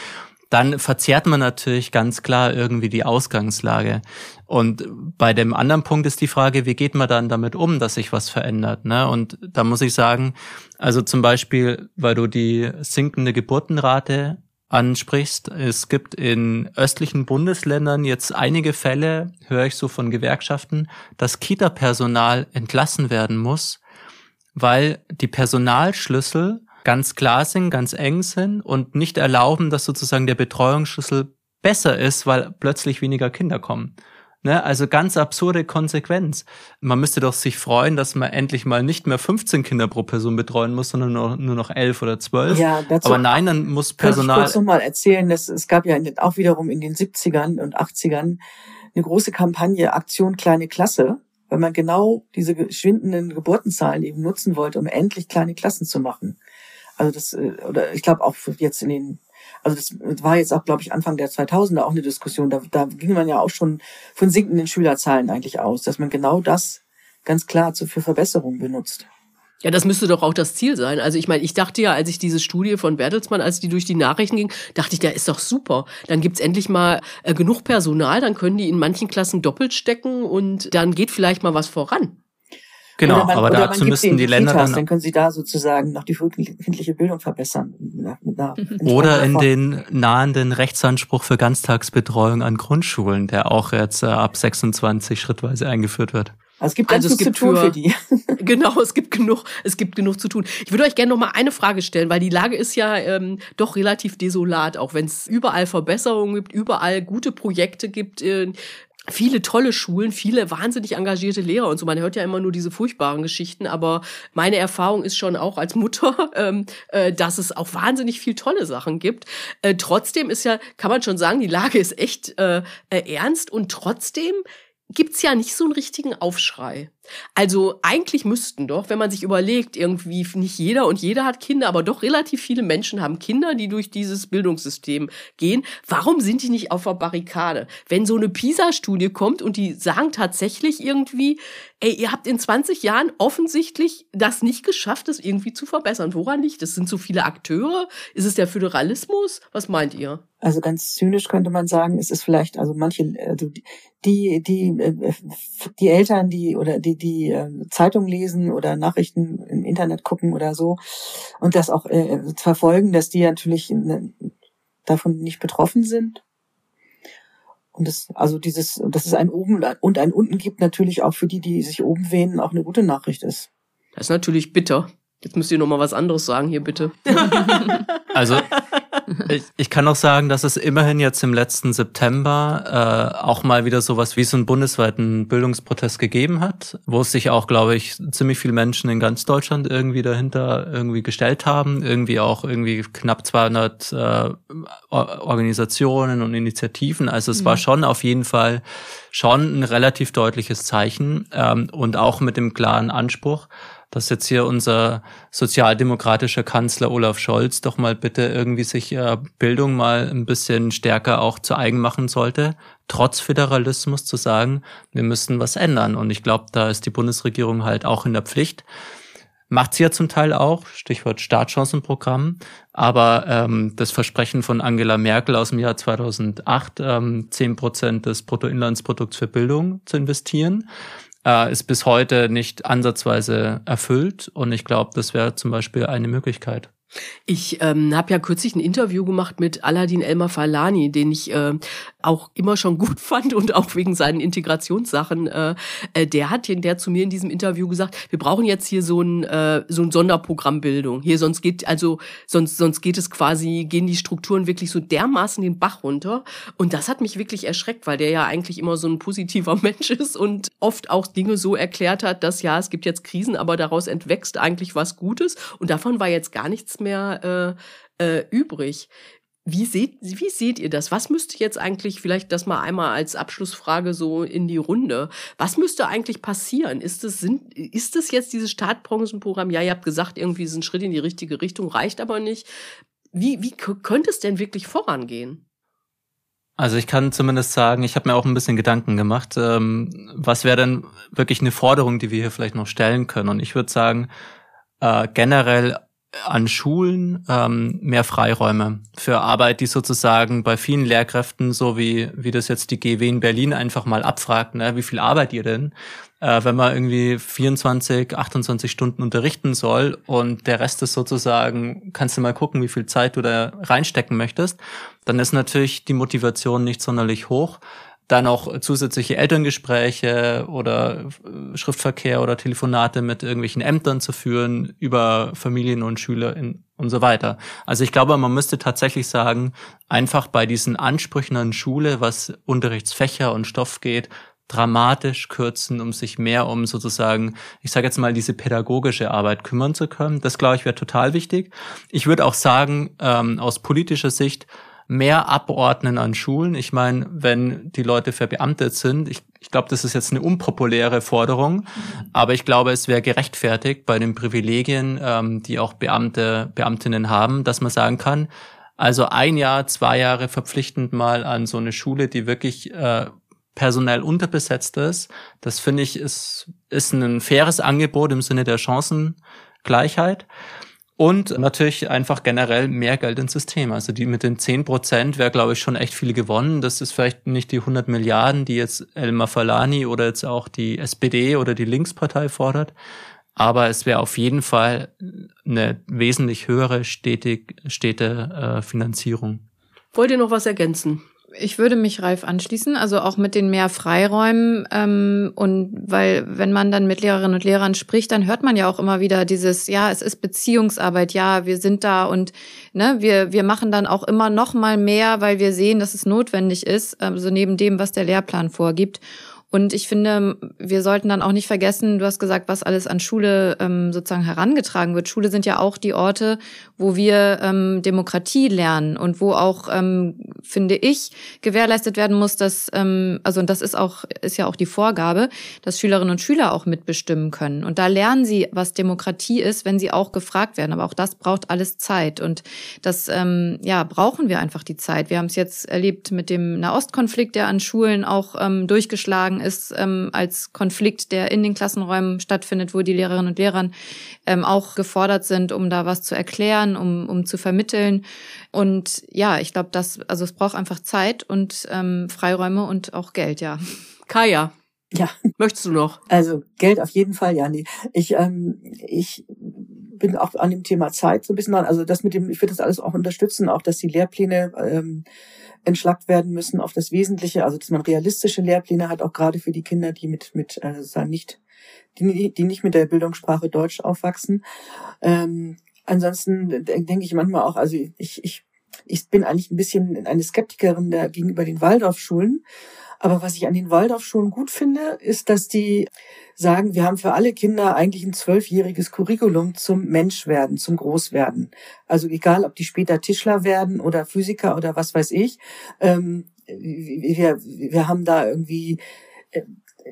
dann verzerrt man natürlich ganz klar irgendwie die Ausgangslage. Und bei dem anderen Punkt ist die Frage, wie geht man dann damit um, dass sich was verändert? Ne? Und da muss ich sagen, also zum Beispiel, weil du die sinkende Geburtenrate ansprichst. Es gibt in östlichen Bundesländern jetzt einige Fälle, höre ich so von Gewerkschaften, dass Kita-Personal entlassen werden muss, weil die Personalschlüssel ganz klar sind, ganz eng sind und nicht erlauben, dass sozusagen der Betreuungsschlüssel besser ist, weil plötzlich weniger Kinder kommen. Ne? Also ganz absurde Konsequenz. Man müsste doch sich freuen, dass man endlich mal nicht mehr 15 Kinder pro Person betreuen muss, sondern nur, nur noch 11 oder 12. Ja, dazu Aber nein, dann muss Personal... Kann ich kurz noch mal erzählen, dass es gab ja auch wiederum in den 70ern und 80ern eine große Kampagne Aktion Kleine Klasse, weil man genau diese geschwindenden Geburtenzahlen eben nutzen wollte, um endlich kleine Klassen zu machen. Also das, äh, oder ich glaube auch jetzt in den also das war jetzt auch, glaube ich, Anfang der 2000er auch eine Diskussion. Da, da ging man ja auch schon von sinkenden Schülerzahlen eigentlich aus, dass man genau das ganz klar für Verbesserungen benutzt. Ja, das müsste doch auch das Ziel sein. Also ich meine, ich dachte ja, als ich diese Studie von Bertelsmann, als die durch die Nachrichten ging, dachte ich, der ist doch super. Dann gibt's endlich mal äh, genug Personal, dann können die in manchen Klassen doppelt stecken und dann geht vielleicht mal was voran. Genau, man, aber dazu müssten die Länder Kitas, dann, dann können sie da sozusagen noch die kindliche Bildung verbessern. oder in den nahenden Rechtsanspruch für Ganztagsbetreuung an Grundschulen, der auch jetzt äh, ab 26 schrittweise eingeführt wird. Also es gibt ganz also viel zu tun für, für die. *laughs* genau, es gibt genug, es gibt genug zu tun. Ich würde euch gerne noch mal eine Frage stellen, weil die Lage ist ja ähm, doch relativ desolat, auch wenn es überall Verbesserungen gibt, überall gute Projekte gibt. Äh, viele tolle Schulen, viele wahnsinnig engagierte Lehrer und so. Man hört ja immer nur diese furchtbaren Geschichten, aber meine Erfahrung ist schon auch als Mutter, *laughs* ähm, äh, dass es auch wahnsinnig viel tolle Sachen gibt. Äh, trotzdem ist ja, kann man schon sagen, die Lage ist echt äh, äh, ernst und trotzdem gibt's ja nicht so einen richtigen Aufschrei. Also eigentlich müssten doch, wenn man sich überlegt, irgendwie nicht jeder und jeder hat Kinder, aber doch relativ viele Menschen haben Kinder, die durch dieses Bildungssystem gehen. Warum sind die nicht auf der Barrikade? Wenn so eine PISA-Studie kommt und die sagen tatsächlich irgendwie, ey, ihr habt in 20 Jahren offensichtlich das nicht geschafft, das irgendwie zu verbessern. Woran liegt es? Sind so viele Akteure? Ist es der Föderalismus? Was meint ihr? Also ganz zynisch könnte man sagen, es ist vielleicht, also manche, also die, die, äh, die Eltern, die oder die, die äh, Zeitung lesen oder Nachrichten im Internet gucken oder so und das auch äh, verfolgen, dass die natürlich äh, davon nicht betroffen sind. Und das, also dieses, dass es ein Oben und ein Unten gibt, natürlich auch für die, die sich oben wähnen, auch eine gute Nachricht ist. Das ist natürlich bitter. Jetzt müsst ihr noch mal was anderes sagen hier bitte. *laughs* Also ich, ich kann auch sagen, dass es immerhin jetzt im letzten September äh, auch mal wieder sowas wie so einen bundesweiten Bildungsprotest gegeben hat, wo es sich auch, glaube ich, ziemlich viele Menschen in ganz Deutschland irgendwie dahinter irgendwie gestellt haben, irgendwie auch irgendwie knapp 200 äh, Organisationen und Initiativen. Also es mhm. war schon auf jeden Fall schon ein relativ deutliches Zeichen ähm, und auch mit dem klaren Anspruch, dass jetzt hier unser sozialdemokratischer Kanzler Olaf Scholz doch mal bitte irgendwie sich äh, Bildung mal ein bisschen stärker auch zu eigen machen sollte, trotz Föderalismus zu sagen, wir müssen was ändern. Und ich glaube, da ist die Bundesregierung halt auch in der Pflicht. Macht sie ja zum Teil auch, Stichwort Startchancenprogramm. Aber ähm, das Versprechen von Angela Merkel aus dem Jahr 2008, ähm, 10 Prozent des Bruttoinlandsprodukts für Bildung zu investieren, äh, ist bis heute nicht ansatzweise erfüllt. Und ich glaube, das wäre zum Beispiel eine Möglichkeit. Ich ähm, habe ja kürzlich ein Interview gemacht mit Aladin Elmar Falani, den ich äh, auch immer schon gut *laughs* fand und auch wegen seinen Integrationssachen. Äh, äh, der hat der zu mir in diesem Interview gesagt, wir brauchen jetzt hier so ein äh, so ein Sonderprogramm Bildung. Hier sonst geht also sonst sonst geht es quasi gehen die Strukturen wirklich so dermaßen den Bach runter. Und das hat mich wirklich erschreckt, weil der ja eigentlich immer so ein positiver *laughs* Mensch ist und oft auch Dinge so erklärt hat, dass ja es gibt jetzt Krisen, aber daraus entwächst eigentlich was Gutes. Und davon war jetzt gar nichts mehr äh, äh, übrig. Wie seht, wie seht ihr das? Was müsste jetzt eigentlich, vielleicht das mal einmal als Abschlussfrage so in die Runde, was müsste eigentlich passieren? Ist es, sind, ist es jetzt dieses Startbranchenprogramm? Ja, ihr habt gesagt, irgendwie ist ein Schritt in die richtige Richtung, reicht aber nicht. Wie, wie könnte es denn wirklich vorangehen? Also ich kann zumindest sagen, ich habe mir auch ein bisschen Gedanken gemacht, ähm, was wäre denn wirklich eine Forderung, die wir hier vielleicht noch stellen können. Und ich würde sagen, äh, generell an Schulen ähm, mehr Freiräume für Arbeit, die sozusagen bei vielen Lehrkräften, so wie, wie das jetzt die GW in Berlin einfach mal abfragt, ne, wie viel arbeitet ihr denn? Äh, wenn man irgendwie 24, 28 Stunden unterrichten soll und der Rest ist sozusagen, kannst du mal gucken, wie viel Zeit du da reinstecken möchtest, dann ist natürlich die Motivation nicht sonderlich hoch dann auch zusätzliche Elterngespräche oder äh, Schriftverkehr oder Telefonate mit irgendwelchen Ämtern zu führen über Familien und Schüler und so weiter. Also ich glaube, man müsste tatsächlich sagen, einfach bei diesen Ansprüchen an Schule, was Unterrichtsfächer und Stoff geht, dramatisch kürzen, um sich mehr um sozusagen, ich sage jetzt mal, diese pädagogische Arbeit kümmern zu können. Das, glaube ich, wäre total wichtig. Ich würde auch sagen, ähm, aus politischer Sicht, mehr abordnen an Schulen. Ich meine, wenn die Leute verbeamtet sind, ich, ich glaube, das ist jetzt eine unpopuläre Forderung, aber ich glaube, es wäre gerechtfertigt bei den Privilegien, ähm, die auch Beamte, Beamtinnen haben, dass man sagen kann, also ein Jahr, zwei Jahre verpflichtend mal an so eine Schule, die wirklich äh, personell unterbesetzt ist. Das finde ich ist, ist ein faires Angebot im Sinne der Chancengleichheit. Und natürlich einfach generell mehr Geld ins System. Also die mit den 10 Prozent wäre, glaube ich, schon echt viel gewonnen. Das ist vielleicht nicht die 100 Milliarden, die jetzt Elmar Falani oder jetzt auch die SPD oder die Linkspartei fordert. Aber es wäre auf jeden Fall eine wesentlich höhere stetig, stete äh, Finanzierung. Wollt ihr noch was ergänzen? Ich würde mich Ralf anschließen, also auch mit den mehr Freiräumen. Ähm, und weil, wenn man dann mit Lehrerinnen und Lehrern spricht, dann hört man ja auch immer wieder dieses, ja, es ist Beziehungsarbeit, ja, wir sind da und ne, wir, wir machen dann auch immer noch mal mehr, weil wir sehen, dass es notwendig ist, also neben dem, was der Lehrplan vorgibt. Und ich finde, wir sollten dann auch nicht vergessen, du hast gesagt, was alles an Schule ähm, sozusagen herangetragen wird. Schule sind ja auch die Orte, wo wir ähm, Demokratie lernen und wo auch, ähm, finde ich, gewährleistet werden muss, dass, ähm, also und das ist auch, ist ja auch die Vorgabe, dass Schülerinnen und Schüler auch mitbestimmen können. Und da lernen sie, was Demokratie ist, wenn sie auch gefragt werden. Aber auch das braucht alles Zeit. Und das, ähm, ja, brauchen wir einfach die Zeit. Wir haben es jetzt erlebt mit dem Nahostkonflikt, der an Schulen auch ähm, durchgeschlagen ist ähm, als Konflikt, der in den Klassenräumen stattfindet, wo die Lehrerinnen und Lehrer ähm, auch gefordert sind, um da was zu erklären, um, um zu vermitteln. Und ja, ich glaube, das, also es braucht einfach Zeit und ähm, Freiräume und auch Geld, ja. Kaya. Ja. Möchtest du noch? Also Geld auf jeden Fall, ja. Nee. Ich, ähm, ich bin auch an dem Thema Zeit so ein bisschen dran. Also das mit dem, ich würde das alles auch unterstützen, auch dass die Lehrpläne ähm, entschlackt werden müssen auf das Wesentliche, also dass man realistische Lehrpläne hat, auch gerade für die Kinder, die mit, mit äh, sozusagen nicht, die, die nicht mit der Bildungssprache Deutsch aufwachsen. Ähm, ansonsten denke ich manchmal auch, also ich, ich, ich bin eigentlich ein bisschen eine Skeptikerin der, gegenüber den Waldorfschulen. Aber was ich an den Waldorfschulen gut finde, ist, dass die sagen, wir haben für alle Kinder eigentlich ein zwölfjähriges Curriculum zum Menschwerden, zum Großwerden. Also egal, ob die später Tischler werden oder Physiker oder was weiß ich. Ähm, wir, wir haben da irgendwie äh,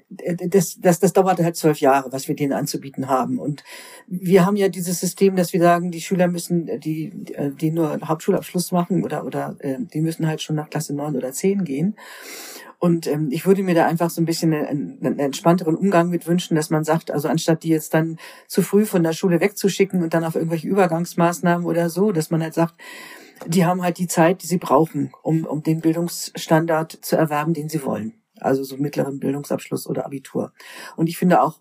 das, das, das dauert halt zwölf Jahre, was wir denen anzubieten haben. Und wir haben ja dieses System, dass wir sagen, die Schüler müssen, die, die nur Hauptschulabschluss machen oder, oder äh, die müssen halt schon nach Klasse neun oder zehn gehen. Und ähm, ich würde mir da einfach so ein bisschen einen, einen entspannteren Umgang mit wünschen, dass man sagt, also anstatt die jetzt dann zu früh von der Schule wegzuschicken und dann auf irgendwelche Übergangsmaßnahmen oder so, dass man halt sagt, die haben halt die Zeit, die sie brauchen, um, um den Bildungsstandard zu erwerben, den sie wollen. Also so mittleren Bildungsabschluss oder Abitur. Und ich finde auch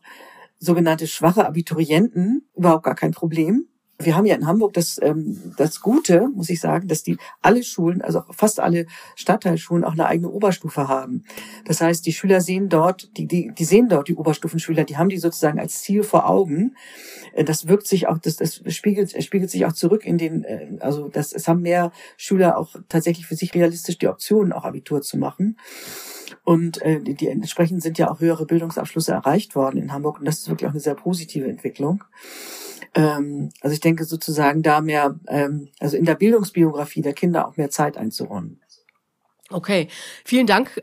sogenannte schwache Abiturienten überhaupt gar kein Problem wir haben ja in Hamburg das, ähm, das Gute, muss ich sagen, dass die alle Schulen, also fast alle Stadtteilschulen auch eine eigene Oberstufe haben. Das heißt, die Schüler sehen dort, die, die, die sehen dort die Oberstufenschüler, die haben die sozusagen als Ziel vor Augen. Äh, das wirkt sich auch, das, das spiegelt, spiegelt sich auch zurück in den, äh, also das, es haben mehr Schüler auch tatsächlich für sich realistisch die Option, auch Abitur zu machen. Und äh, die, die entsprechend sind ja auch höhere Bildungsabschlüsse erreicht worden in Hamburg. Und das ist wirklich auch eine sehr positive Entwicklung. Ähm, also ich denke sozusagen da mehr, ähm, also in der Bildungsbiografie der Kinder auch mehr Zeit einzuräumen. Okay, vielen Dank.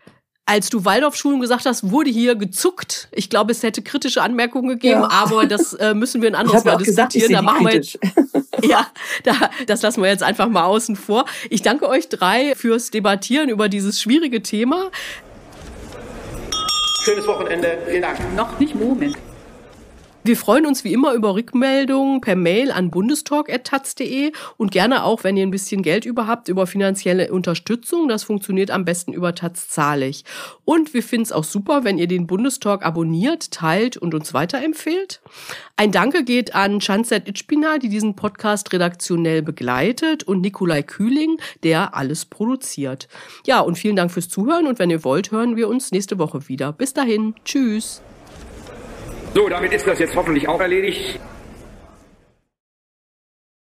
Als du Waldorfschulen gesagt hast, wurde hier gezuckt. Ich glaube, es hätte kritische Anmerkungen gegeben, ja. aber das äh, müssen wir ein anderes Mal diskutieren. da machen kritisch. wir *laughs* jetzt, ja, da, das lassen wir jetzt einfach mal außen vor. Ich danke euch drei fürs Debattieren über dieses schwierige Thema. Schönes Wochenende. Vielen Dank. Noch nicht Moment. Wir freuen uns wie immer über Rückmeldungen per Mail an bundestalk.taz.de und gerne auch, wenn ihr ein bisschen Geld über habt, über finanzielle Unterstützung. Das funktioniert am besten über Taz zahlig. Und wir finden es auch super, wenn ihr den Bundestalk abonniert, teilt und uns weiterempfehlt. Ein Danke geht an Chanzet Itspina, die diesen Podcast redaktionell begleitet und Nikolai Kühling, der alles produziert. Ja, und vielen Dank fürs Zuhören und wenn ihr wollt, hören wir uns nächste Woche wieder. Bis dahin. Tschüss. So, damit ist das jetzt hoffentlich auch erledigt.